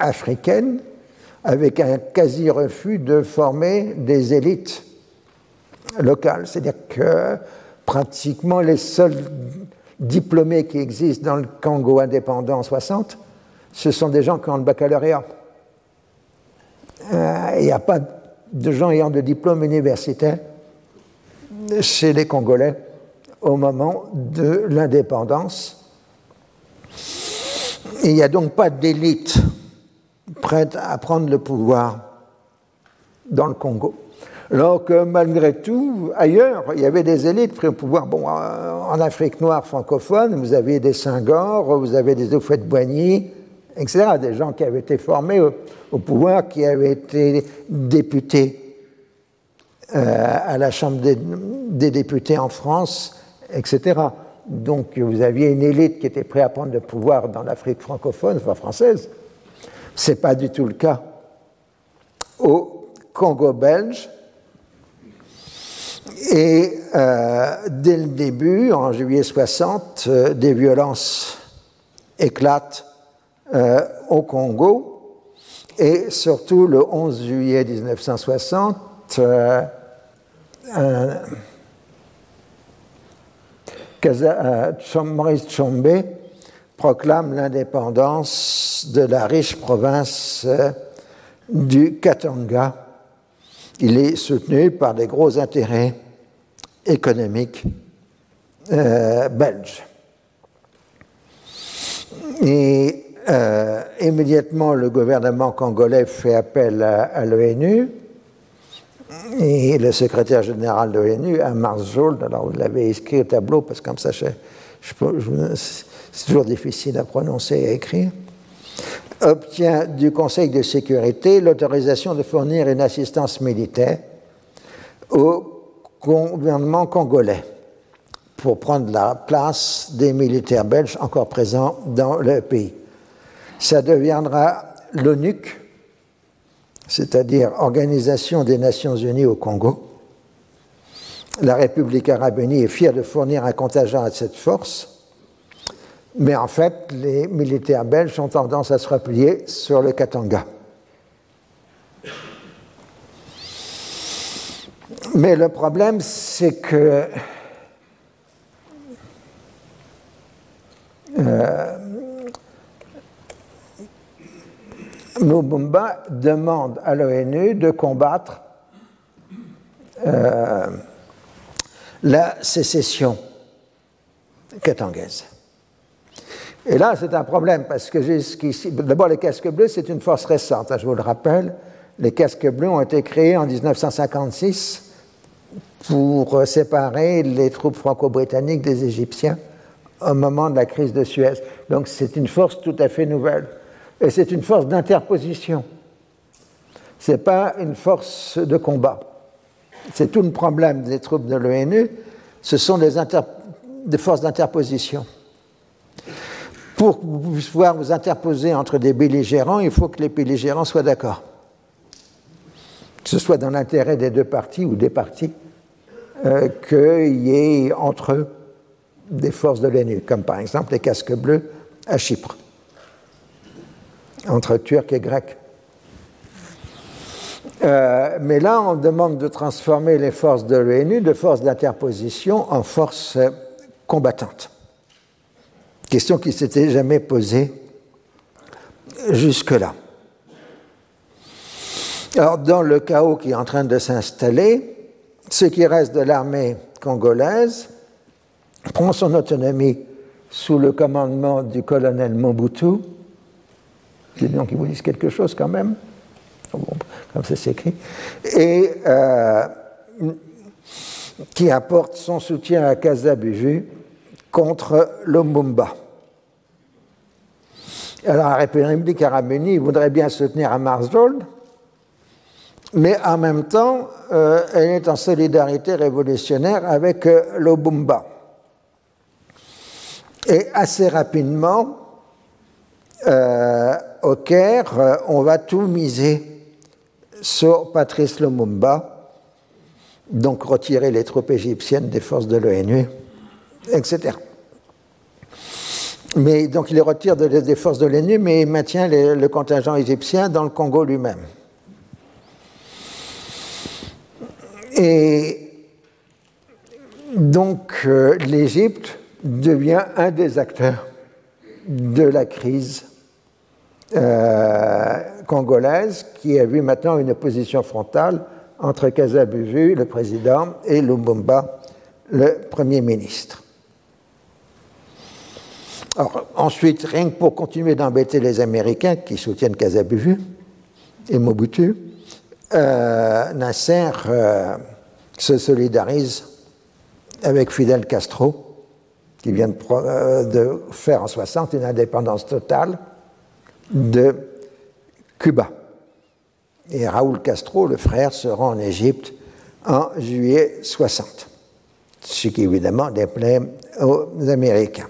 africaines, avec un quasi-refus de former des élites locales. C'est-à-dire que pratiquement les seuls diplômés qui existent dans le Congo indépendant en 60, ce sont des gens qui ont le baccalauréat. Euh, il n'y a pas de gens ayant de diplôme universitaire chez les Congolais au moment de l'indépendance. Il n'y a donc pas d'élite prête à prendre le pouvoir dans le Congo. Alors que malgré tout, ailleurs, il y avait des élites prêtes au pouvoir. Bon, euh, en Afrique noire francophone, vous avez des Senghor, vous avez des Oufouette-Boigny, etc. Des gens qui avaient été formés au, pouvoir, qui avaient été députés euh, à la Chambre des, députés en France, etc. Donc vous aviez une élite qui était prête à prendre le pouvoir dans l'Afrique francophone, enfin française. Ce n'est pas du tout le cas au Congo belge. Et euh, dès le début, en juillet 60, euh, des violences éclatent euh, au Congo. Et surtout le 11 juillet 1960, euh, Maurice Tchombe proclame l'indépendance de la riche province euh, du Katanga. Il est soutenu par des gros intérêts économiques belges. Et euh, immédiatement, le gouvernement congolais fait appel à, l'ONU et le secrétaire général de l'ONU, Amar Zold, alors vous l'avez écrit au tableau parce que comme ça, c'est toujours difficile à prononcer et à écrire, obtient du Conseil de sécurité l'autorisation de fournir une assistance militaire au gouvernement congolais pour prendre la place des militaires belges encore présents dans le pays. Ça deviendra l'ONUC, c'est-à-dire Organisation des Nations Unies au Congo. La République arabe unie est fière de fournir un contingent à cette force, mais en fait, les militaires belges ont tendance à se replier sur le Katanga. Mais le problème, c'est que euh, Mubumba demande à l'ONU de combattre euh, la sécession katangaise. Et là, c'est un problème parce que jusqu'ici, d'abord, les casques bleus, c'est une force récente, hein, je vous le rappelle. Les casques bleus ont été créés en 1956 pour séparer les troupes franco-britanniques des Égyptiens au moment de la crise de Suez. Donc, c'est une force tout à fait nouvelle. Et c'est une force d'interposition. Ce n'est pas une force de combat. C'est tout le problème des troupes de l'ONU. Ce sont des forces d'interposition. Pour pouvoir vous interposer entre des belligérants, il faut que les belligérants soient d'accord. Que ce soit dans l'intérêt des deux parties ou des parties, euh, qu'il y ait entre eux des forces de l'ONU, comme par exemple les casques bleus à Chypre entre Turcs et Grecs. Euh, mais là, on demande de transformer les forces de l'ONU de forces d'interposition en forces combattantes. Question qui s'était jamais posée jusque-là. Alors, dans le chaos qui est en train de s'installer, ce qui reste de l'armée congolaise prend son autonomie sous le commandement du colonel Mobutu, des noms qui vous disent quelque chose quand même, comme ça s'écrit, et euh, qui apporte son soutien à Kazabuju contre l'Omumba. Alors la République arabe unie voudrait bien soutenir Marsdold, mais en même temps, euh, elle est en solidarité révolutionnaire avec euh, l'Obumba. Et assez rapidement, euh, au Caire, euh, on va tout miser sur Patrice Lumumba, donc retirer les troupes égyptiennes des forces de l'ONU, etc. Mais donc il les retire des forces de l'ONU, mais il maintient le contingent égyptien dans le Congo lui-même. Et donc euh, l'Égypte devient un des acteurs de la crise euh, congolaise qui a vu maintenant une opposition frontale entre Kasabuvu, le président, et Lumumba, le Premier ministre. Ensuite, rien que pour continuer d'embêter les Américains qui soutiennent Kasabuvu et Mobutu, euh, Nasser euh, se solidarise avec Fidel Castro, qui vient de, euh, faire en 60 une indépendance totale de Cuba. Et Raúl Castro, le frère, se rend en Égypte en juillet 60, ce qui évidemment déplaît aux Américains.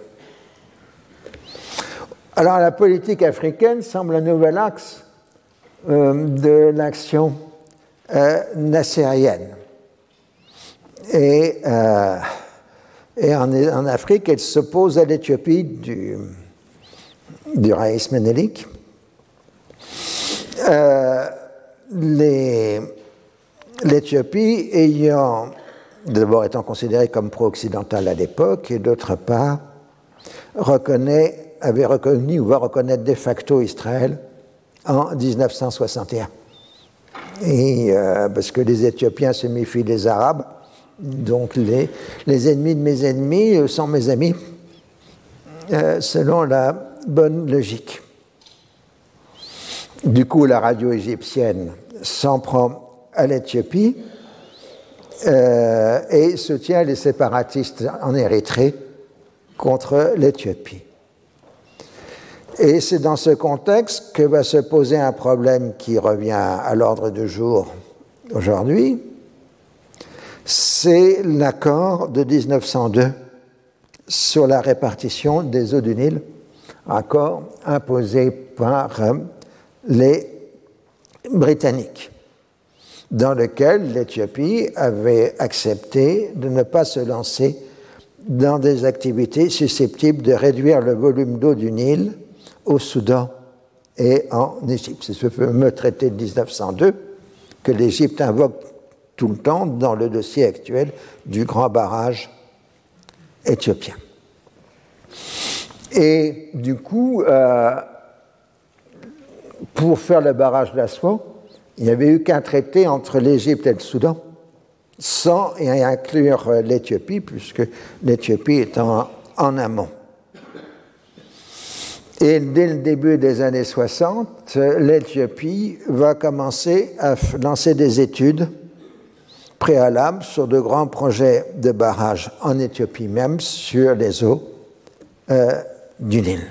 Alors la politique africaine semble un nouvel axe de l'action euh, nassérienne. Et, euh, en, Afrique, elle s'oppose à l'Éthiopie du, du Raïs Ménélique. Euh, L'Éthiopie ayant d'abord étant considérée comme pro-occidentale à l'époque et d'autre part reconnaît, avait reconnu ou va reconnaître de facto Israël en 1961 et, euh, parce que les Éthiopiens se méfient des Arabes. Donc les, ennemis de mes ennemis euh, sont mes amis, euh, selon la bonne logique. Du coup, la radio égyptienne s'en prend à l'Éthiopie et soutient les séparatistes en Érythrée contre l'Éthiopie. Et c'est dans ce contexte que va se poser un problème qui revient à l'ordre du jour aujourd'hui. C'est l'accord de 1902 sur la répartition des eaux du Nil, accord imposé par les Britanniques, dans lequel l'Éthiopie avait accepté de ne pas se lancer dans des activités susceptibles de réduire le volume d'eau du Nil au Soudan et en Égypte. C'est ce fameux traité de 1902 que l'Égypte invoque tout le temps dans le dossier actuel du grand barrage éthiopien. Et du coup, euh, pour faire le barrage d'Aswan, il n'y avait eu qu'un traité entre l'Égypte et le Soudan, sans inclure l'Éthiopie, puisque l'Éthiopie est en amont. Et dès le début des années 60, l'Éthiopie va commencer à lancer des études préalables sur de grands projets de barrages en Éthiopie même sur les eaux euh, du Nil,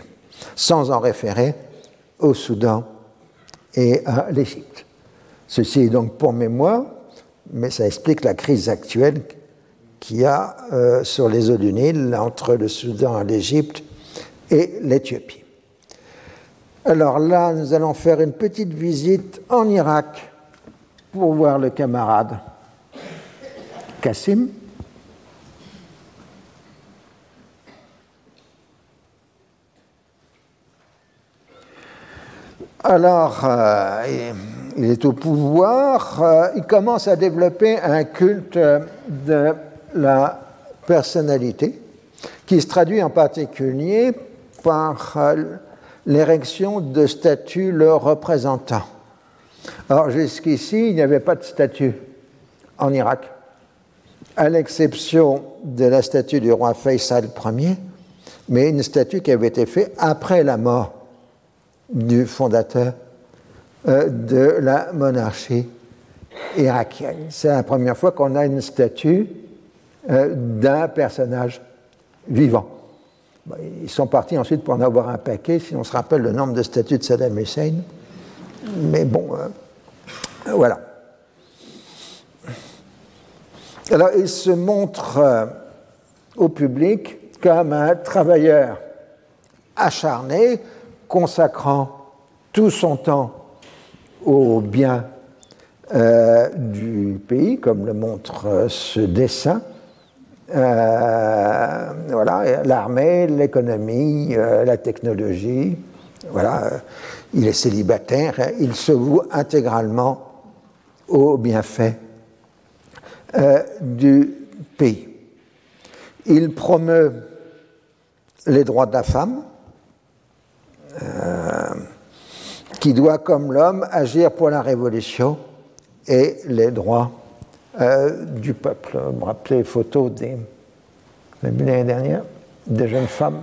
sans en référer au Soudan et à l'Égypte. Ceci est donc pour mémoire, mais ça explique la crise actuelle qu'il y a euh, sur les eaux du Nil entre le Soudan, l'Égypte et l'Éthiopie. Alors là, nous allons faire une petite visite en Irak pour voir le camarade Kassim. Alors, euh, il est au pouvoir, euh, il commence à développer un culte de la personnalité qui se traduit en particulier par euh, l'érection de statues le représentant. Alors jusqu'ici, il n'y avait pas de statue en Irak, à l'exception de la statue du roi Faisal Ier, mais une statue qui avait été faite après la mort du fondateur euh, de la monarchie irakienne. C'est la première fois qu'on a une statue euh, d'un personnage vivant. Bah, ils sont partis ensuite pour en avoir un paquet, si on se rappelle le nombre de statues de Saddam Hussein. Mais bon, euh, voilà. Alors, il se montre euh, au public comme un travailleur acharné, consacrant tout son temps au bien du pays, comme le montre ce dessin. Voilà, l'armée, l'économie, la technologie. Voilà, il est célibataire, il se voue intégralement aux bienfaits du pays. Il promeut les droits de la femme, euh, qui doit, comme l'homme, agir pour la révolution et les droits euh, du peuple. Vous me rappelez les photos des, l'année dernière, des jeunes femmes.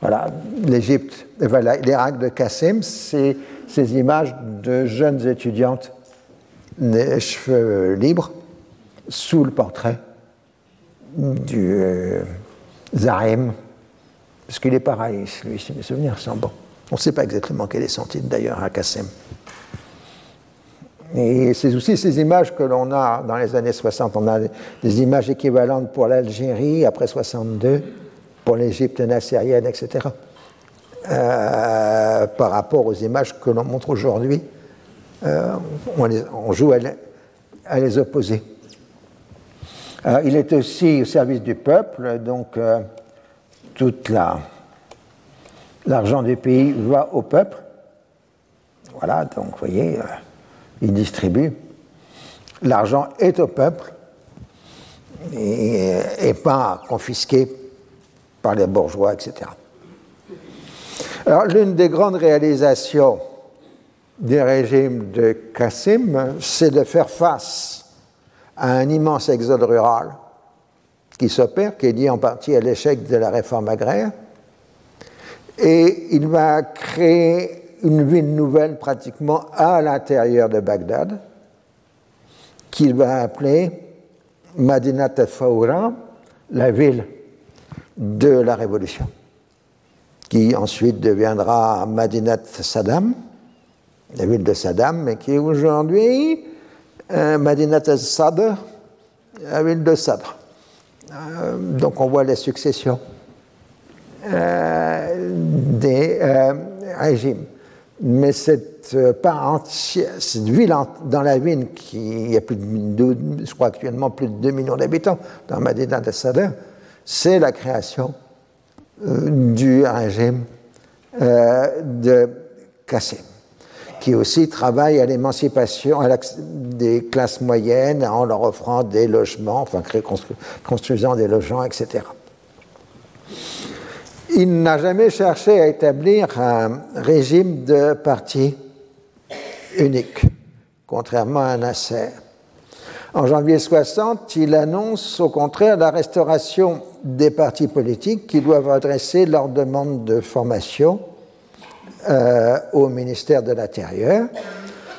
Voilà, l'Égypte, voilà, l'Irak de Kassim, c'est ces images de jeunes étudiantes, les cheveux libres, sous le portrait du euh, Zahem, parce qu'il est pareil, lui, si mes souvenirs sont bons. On ne sait pas exactement quelle est son titre d'ailleurs à Kassem. Et c'est aussi ces images que l'on a dans les années 60. On a des images équivalentes pour l'Algérie après 62, pour l'Égypte nassérienne, etc. Euh, par rapport aux images que l'on montre aujourd'hui, euh, on, joue à les opposer. Euh, il est aussi au service du peuple, donc toute l'argent du pays va au peuple. Voilà, donc vous voyez, il distribue. L'argent est au peuple et, pas confisqué par les bourgeois, etc. Alors, l'une des grandes réalisations du régime de Kassim, c'est de faire face à un immense exode rural qui s'opère, qui est lié en partie à l'échec de la réforme agraire. Et il va créer une ville nouvelle pratiquement à l'intérieur de Bagdad, qu'il va appeler Madinat al la ville de la Révolution, qui ensuite deviendra Madinat Saddam, la ville de Saddam, mais qui aujourd'hui euh, Madinat al-Sadr, la ville de Sadr. Euh, donc on voit les successions euh, des régimes. Mais cette cette ville dans la ville qui a plus de je crois actuellement plus de 2 millions d'habitants dans Madinat al-Sadr, c'est la création du régime de Qassim qui aussi travaille à l'émancipation des classes moyennes en leur offrant des logements, enfin construisant des logements, etc. Il n'a jamais cherché à établir un régime de parti unique, contrairement à Nasser. En janvier 60, il annonce au contraire la restauration des partis politiques qui doivent adresser leurs demandes de formation euh, au ministère de l'Intérieur,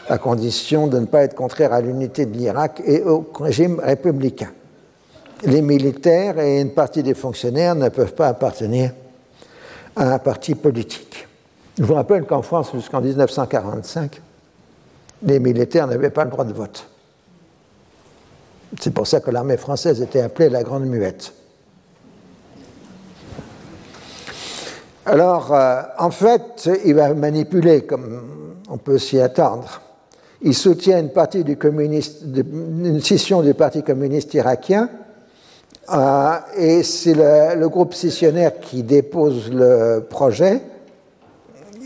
à condition de ne pas être contraire à l'unité de l'Irak et au régime républicain. Les militaires et une partie des fonctionnaires ne peuvent pas appartenir à un parti politique. Je vous rappelle qu'en France, jusqu'en 1945, les militaires n'avaient pas le droit de vote. C'est pour ça que l'armée française était appelée la Grande Muette. Alors, euh, en fait, il va manipuler, comme on peut s'y attendre. Il soutient une partie une scission du Parti communiste irakien, et c'est le, groupe scissionnaire qui dépose le projet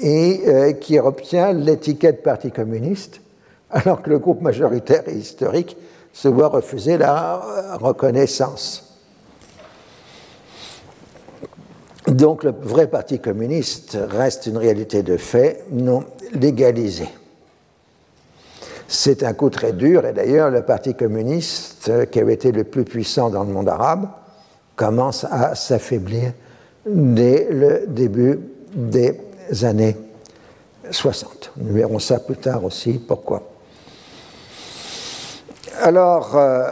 et euh, qui obtient l'étiquette Parti communiste, alors que le groupe majoritaire et historique se voit refuser la reconnaissance. Donc le vrai Parti communiste reste une réalité de fait non légalisée. C'est un coup très dur, et d'ailleurs le Parti communiste, qui avait été le plus puissant dans le monde arabe, commence à s'affaiblir dès le début des années 60. Nous verrons ça plus tard aussi, pourquoi. Alors, euh,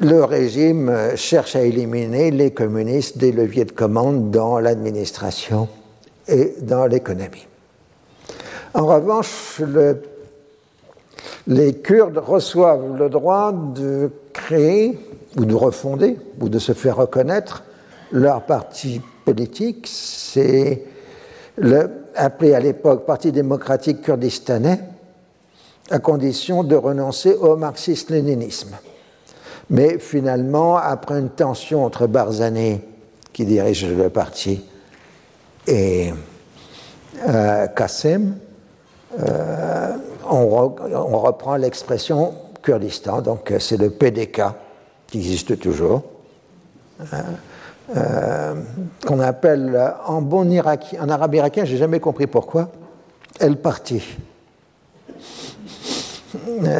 le régime cherche à éliminer les communistes des leviers de commande dans l'administration et dans l'économie. En revanche, les Kurdes reçoivent le droit de créer ou de refonder ou de se faire reconnaître leur parti politique. C'est appelé à l'époque Parti démocratique kurdistanais, à condition de renoncer au marxisme-léninisme. Mais finalement, après une tension entre Barzani, qui dirige le parti, et euh, Kassim, euh, on, reprend l'expression Kurdistan, donc c'est le PDK qui existe toujours, euh, qu'on appelle en bon irakien, en arabe irakien, j'ai jamais compris pourquoi, El Parti.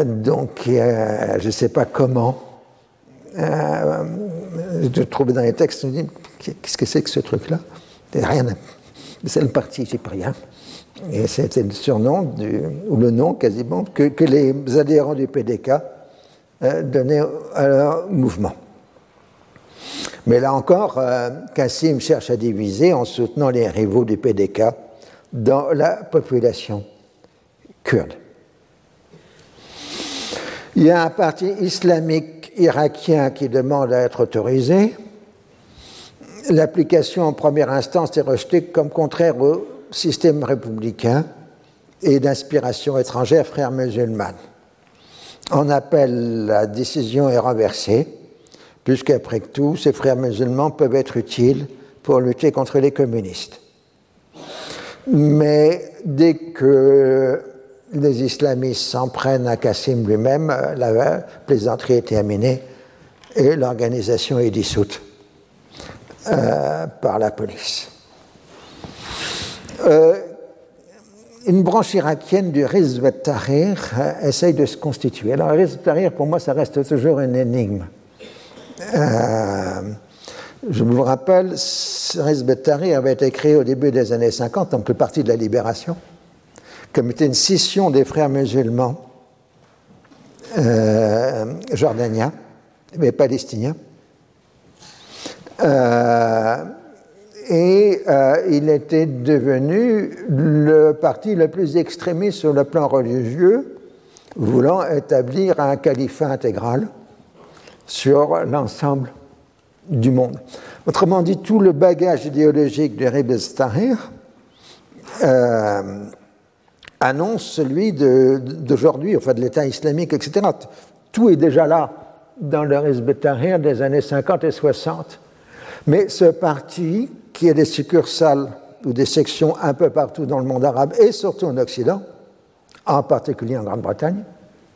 Donc, je ne sais pas comment. je trouvais dans les textes, qu'est-ce que c'est que ce truc-là? Rien. C'est le parti chyprien. Et c'était le surnom, ou le nom quasiment, que, les adhérents du PDK euh, donnaient à leur mouvement. Mais là encore, euh, Kassim cherche à diviser en soutenant les rivaux du PDK dans la population kurde. Il y a un parti islamique irakien qui demande à être autorisé. L'application en première instance est rejetée comme contraire au système républicain et d'inspiration étrangère, frères musulmans. On appelle la décision est renversée, puisqu'après tout, ces frères musulmans peuvent être utiles pour lutter contre les communistes. Mais dès que les islamistes s'en prennent à Kassim lui-même, la plaisanterie est terminée et l'organisation est dissoute euh, par la police. Euh, une branche irakienne du Hizb tahrir euh, essaye de se constituer. Alors, le Hizb tahrir pour moi, ça reste toujours une énigme. Euh, je vous rappelle, ce Hizb tahrir avait été créé au début des années 50, donc le Parti de la Libération, comme était une scission des frères musulmans jordaniens, mais palestiniens et euh, il était devenu le parti le plus extrémiste sur le plan religieux, voulant établir un califat intégral sur l'ensemble du monde. Autrement dit, tout le bagage idéologique de Ribes Tahrir euh, annonce celui d'aujourd'hui, enfin de l'État islamique, etc. Tout est déjà là dans le Hizb Tahrir des années 50 et 60. Mais ce parti qui a des succursales ou des sections un peu partout dans le monde arabe et surtout en Occident, en particulier en Grande-Bretagne,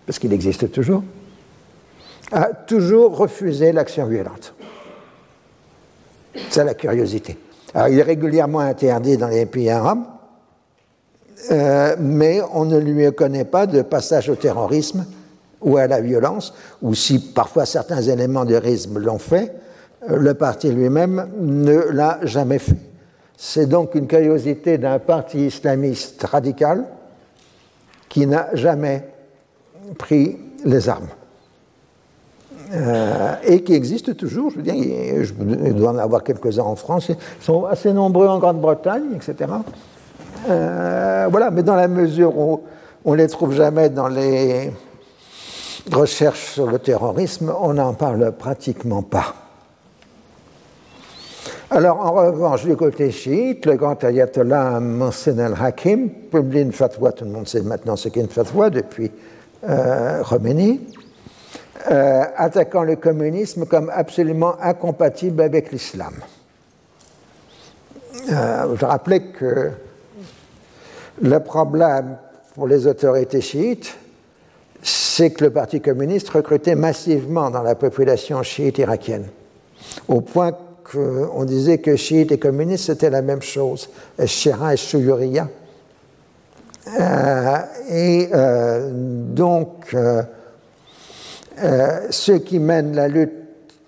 parce qu'il existe toujours, a toujours refusé l'action violente. C'est la curiosité. Alors, il est régulièrement interdit dans les pays arabes, euh, mais on ne lui connaît pas de passage au terrorisme ou à la violence, ou si parfois certains éléments de risque l'ont fait, le parti lui-même ne l'a jamais fait. C'est donc une curiosité d'un parti islamiste radical qui n'a jamais pris les armes. Euh, et qui existe toujours, je veux dire, il doit en avoir quelques-uns en France, ils sont assez nombreux en Grande-Bretagne, etc. Euh, voilà, mais dans la mesure où on ne les trouve jamais dans les recherches sur le terrorisme, on n'en parle pratiquement pas. Alors, en revanche, du côté chiite, le grand ayatollah Mohsen al-Hakim publie une fatwa, tout le monde sait maintenant ce qu'est une fatwa depuis euh, euh, attaquant le communisme comme absolument incompatible avec l'islam. Euh, je rappelais que le problème pour les autorités chiites, c'est que le Parti communiste recrutait massivement dans la population chiite irakienne, au point on disait que chiites et communistes, c'était la même chose, Shira et Shuyuriya. Euh, et euh, donc, euh, ceux qui mènent la lutte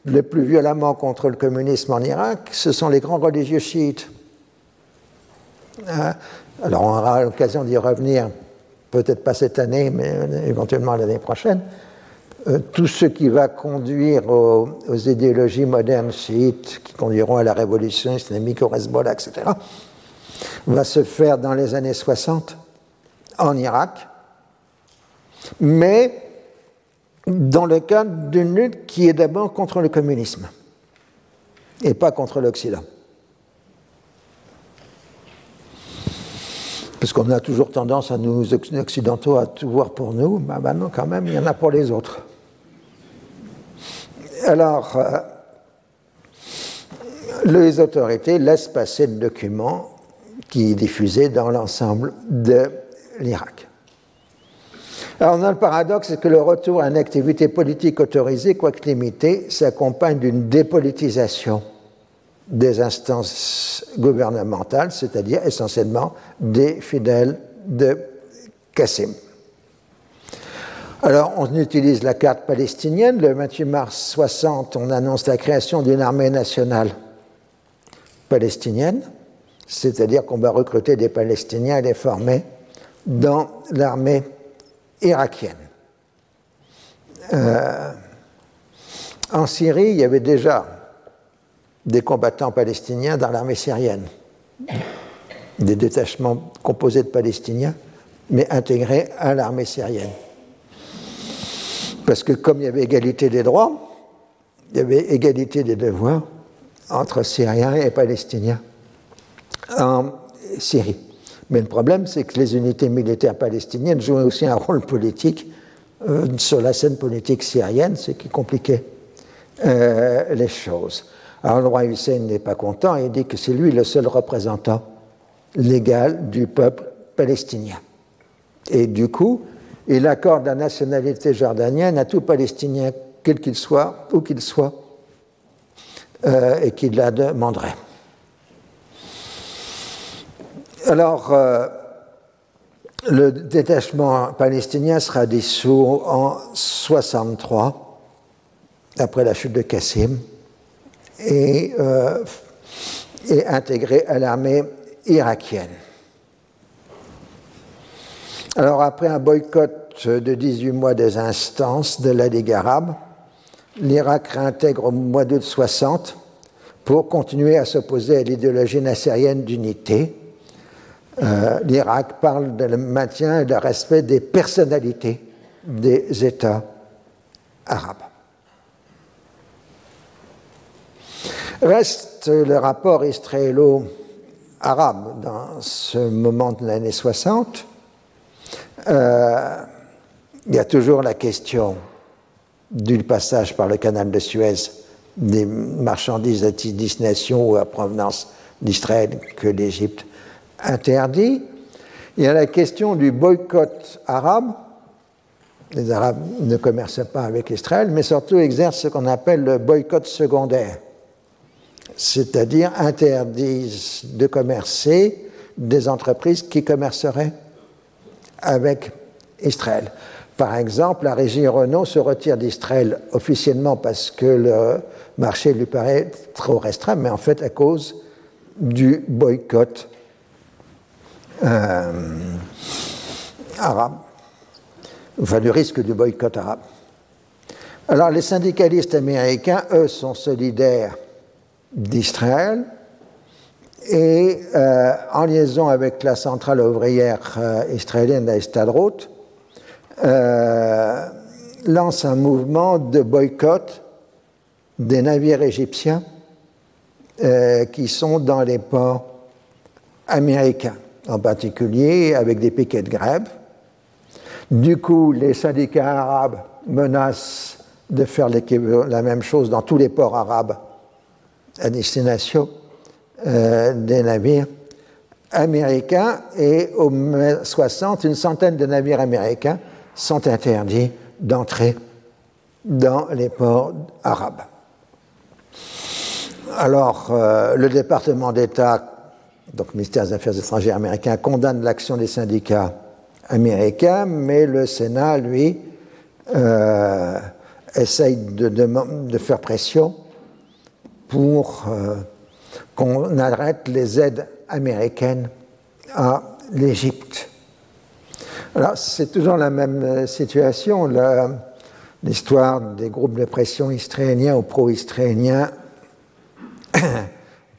le plus violemment contre le communisme en Irak, ce sont les grands religieux chiites. alors, on aura l'occasion d'y revenir, peut-être pas cette année, mais éventuellement l'année prochaine. Euh, tout ce qui va conduire aux, idéologies modernes chiites, qui conduiront à la révolution islamique, au Hezbollah, etc., va se faire dans les années 60 en Irak, mais dans le cadre d'une lutte qui est d'abord contre le communisme et pas contre l'Occident. Parce qu'on a toujours tendance à nous occidentaux à tout voir pour nous, ben, ben non, quand même, il y en a pour les autres. Alors, euh, les autorités laissent passer le document qui est diffusé dans l'ensemble de l'Irak. Alors, on le paradoxe, c'est que le retour à une activité politique autorisée, quoique limitée, s'accompagne d'une dépolitisation des instances gouvernementales, c'est-à-dire essentiellement des fidèles de Qassim. Alors, on utilise la carte palestinienne. Le 28 mars 60, on annonce la création d'une armée nationale palestinienne, c'est-à-dire qu'on va recruter des Palestiniens et les former dans l'armée irakienne. Euh, en Syrie, il y avait déjà des combattants palestiniens dans l'armée syrienne, des détachements composés de Palestiniens, mais intégrés à l'armée syrienne. Parce que comme il y avait égalité des droits, il y avait égalité des devoirs entre Syriens et Palestiniens en Syrie. Mais le problème, c'est que les unités militaires palestiniennes jouaient aussi un rôle politique euh, sur la scène politique syrienne, ce qui compliquait euh, les choses. Alors le roi Hussein n'est pas content et dit que c'est lui le seul représentant légal du peuple palestinien. Et du coup, il accorde la nationalité jordanienne à tout Palestinien, quel qu'il soit, où qu'il soit, euh, et qu'il la demanderait. Alors, euh, le détachement palestinien sera dissous en 63, après la chute de Qassim et, euh, intégré à l'armée irakienne. Alors après un boycott de 18 mois des instances de la Ligue arabe, l'Irak réintègre au mois d'août 60 pour continuer à s'opposer à l'idéologie nassérienne d'unité. Euh, L'Irak parle de maintien et de respect des personnalités des États arabes. Reste le rapport israélo-arabe dans ce moment de l'année 60. Euh, il y a toujours la question du passage par le canal de Suez des marchandises à destination ou à provenance d'Israël que l'Égypte interdit. Il y a la question du boycott arabe. Les Arabes ne commercent pas avec Israël, mais surtout exercent ce qu'on appelle le boycott secondaire c'est-à-dire interdisent de commercer des entreprises qui commerceraient avec Israël. Par exemple, la régie Renault se retire d'Israël officiellement parce que le marché lui paraît trop restreint, mais en fait à cause du boycott euh, arabe, enfin du risque du boycott arabe. Alors les syndicalistes américains, eux, sont solidaires d'Israël et euh, en liaison avec la centrale ouvrière euh, israélienne d'Estadrot, euh, lance un mouvement de boycott des navires égyptiens qui sont dans les ports américains, en particulier avec des piquets de grève. Du coup, les syndicats arabes menacent de faire la même chose dans tous les ports arabes à destination euh, des navires américains et au mai 60, une centaine de navires américains sont interdits d'entrer dans les ports arabes. Alors, euh, le département d'État, donc le ministère des Affaires étrangères américain, condamne l'action des syndicats américains, mais le Sénat, lui, euh, essaye de, faire pression pour qu'on arrête les aides américaines à l'Égypte. Alors, c'est toujours la même euh, situation. L'histoire des groupes de pression israéliens ou pro-israéliens, on ne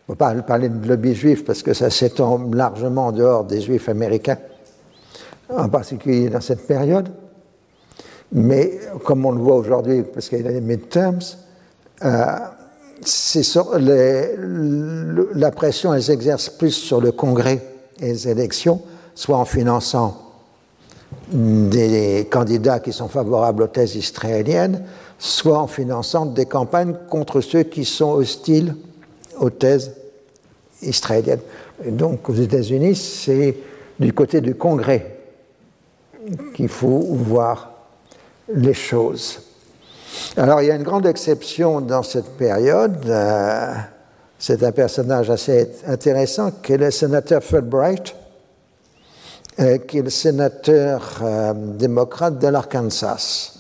peut pas parler de lobby juif parce que ça s'étend largement en dehors des juifs américains, en particulier dans cette période. Mais comme on le voit aujourd'hui, parce qu'il y a les midterms, euh, la pression, elle s'exerce plus sur le Congrès et les élections, soit en finançant des candidats qui sont favorables aux thèses israéliennes, soit en finançant des campagnes contre ceux qui sont hostiles aux thèses israéliennes. Donc aux États-Unis, c'est du côté du Congrès qu'il faut voir les choses. Alors il y a une grande exception dans cette période. Euh, c'est un personnage assez intéressant qui est le sénateur Fulbright, euh, qui est le sénateur euh, démocrate de l'Arkansas.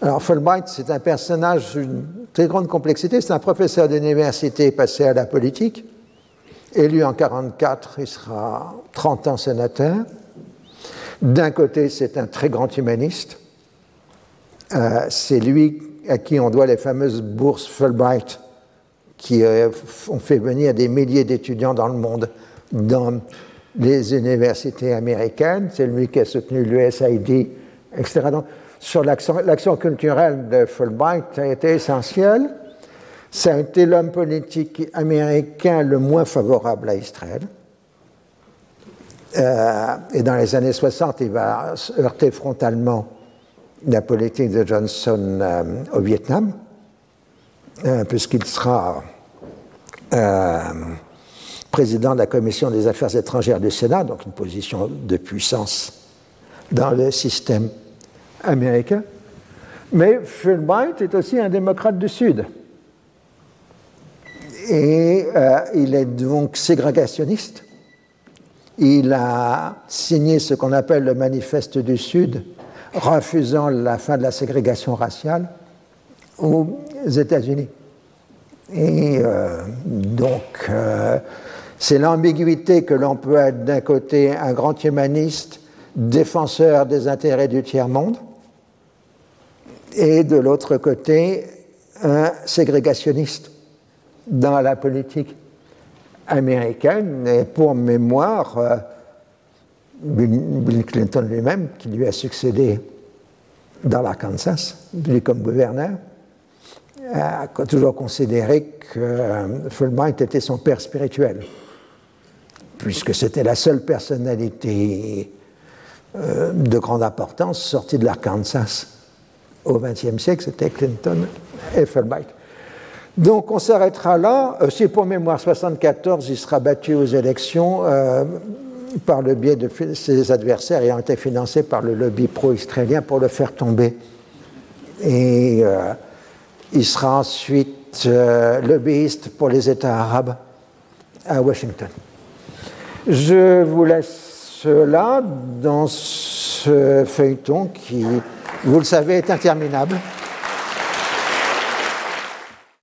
Alors Fulbright, c'est un personnage d'une très grande complexité. C'est un professeur d'université passé à la politique. Élu en 1944, il sera 30 ans sénateur. D'un côté, c'est un très grand humaniste. Euh, c'est lui à qui on doit les fameuses bourses Fulbright qui euh, ont fait venir des milliers d'étudiants dans le monde dans les universités américaines. C'est lui qui a soutenu l'USAID, etc. Donc, sur l'action culturelle de Fulbright, ça a été essentiel. Ça a été l'homme politique américain le moins favorable à Israël. Euh, et dans les années 60, il va heurter frontalement la politique de Johnson euh, au Vietnam, euh, puisqu'il sera président de la commission des affaires étrangères du Sénat, donc une position de puissance dans le système américain. Mais Fulbright est aussi un démocrate du Sud. Et il est donc ségrégationniste il a signé ce qu'on appelle le manifeste du Sud, refusant la fin de la ségrégation raciale aux États-Unis. Et euh, donc, euh, c'est l'ambiguïté que l'on peut être d'un côté un grand humaniste, défenseur des intérêts du tiers-monde, et de l'autre côté un ségrégationniste dans la politique américaine. Et pour mémoire, euh, Bill Clinton lui-même, qui lui a succédé dans l'Arkansas, lui comme gouverneur, a toujours considéré que euh, Fulbright était son père spirituel, puisque c'était la seule personnalité euh, de grande importance sortie de l'Arkansas au XXe siècle, c'était Clinton et Fulbright. Donc on s'arrêtera là. Euh, si pour mémoire 74, il sera battu aux élections euh, par le biais de ses adversaires ayant été financés par le lobby pro-israélien pour le faire tomber. Et euh, il sera ensuite lobbyiste pour les États arabes à Washington. Je vous laisse là dans ce feuilleton qui, vous le savez, est interminable.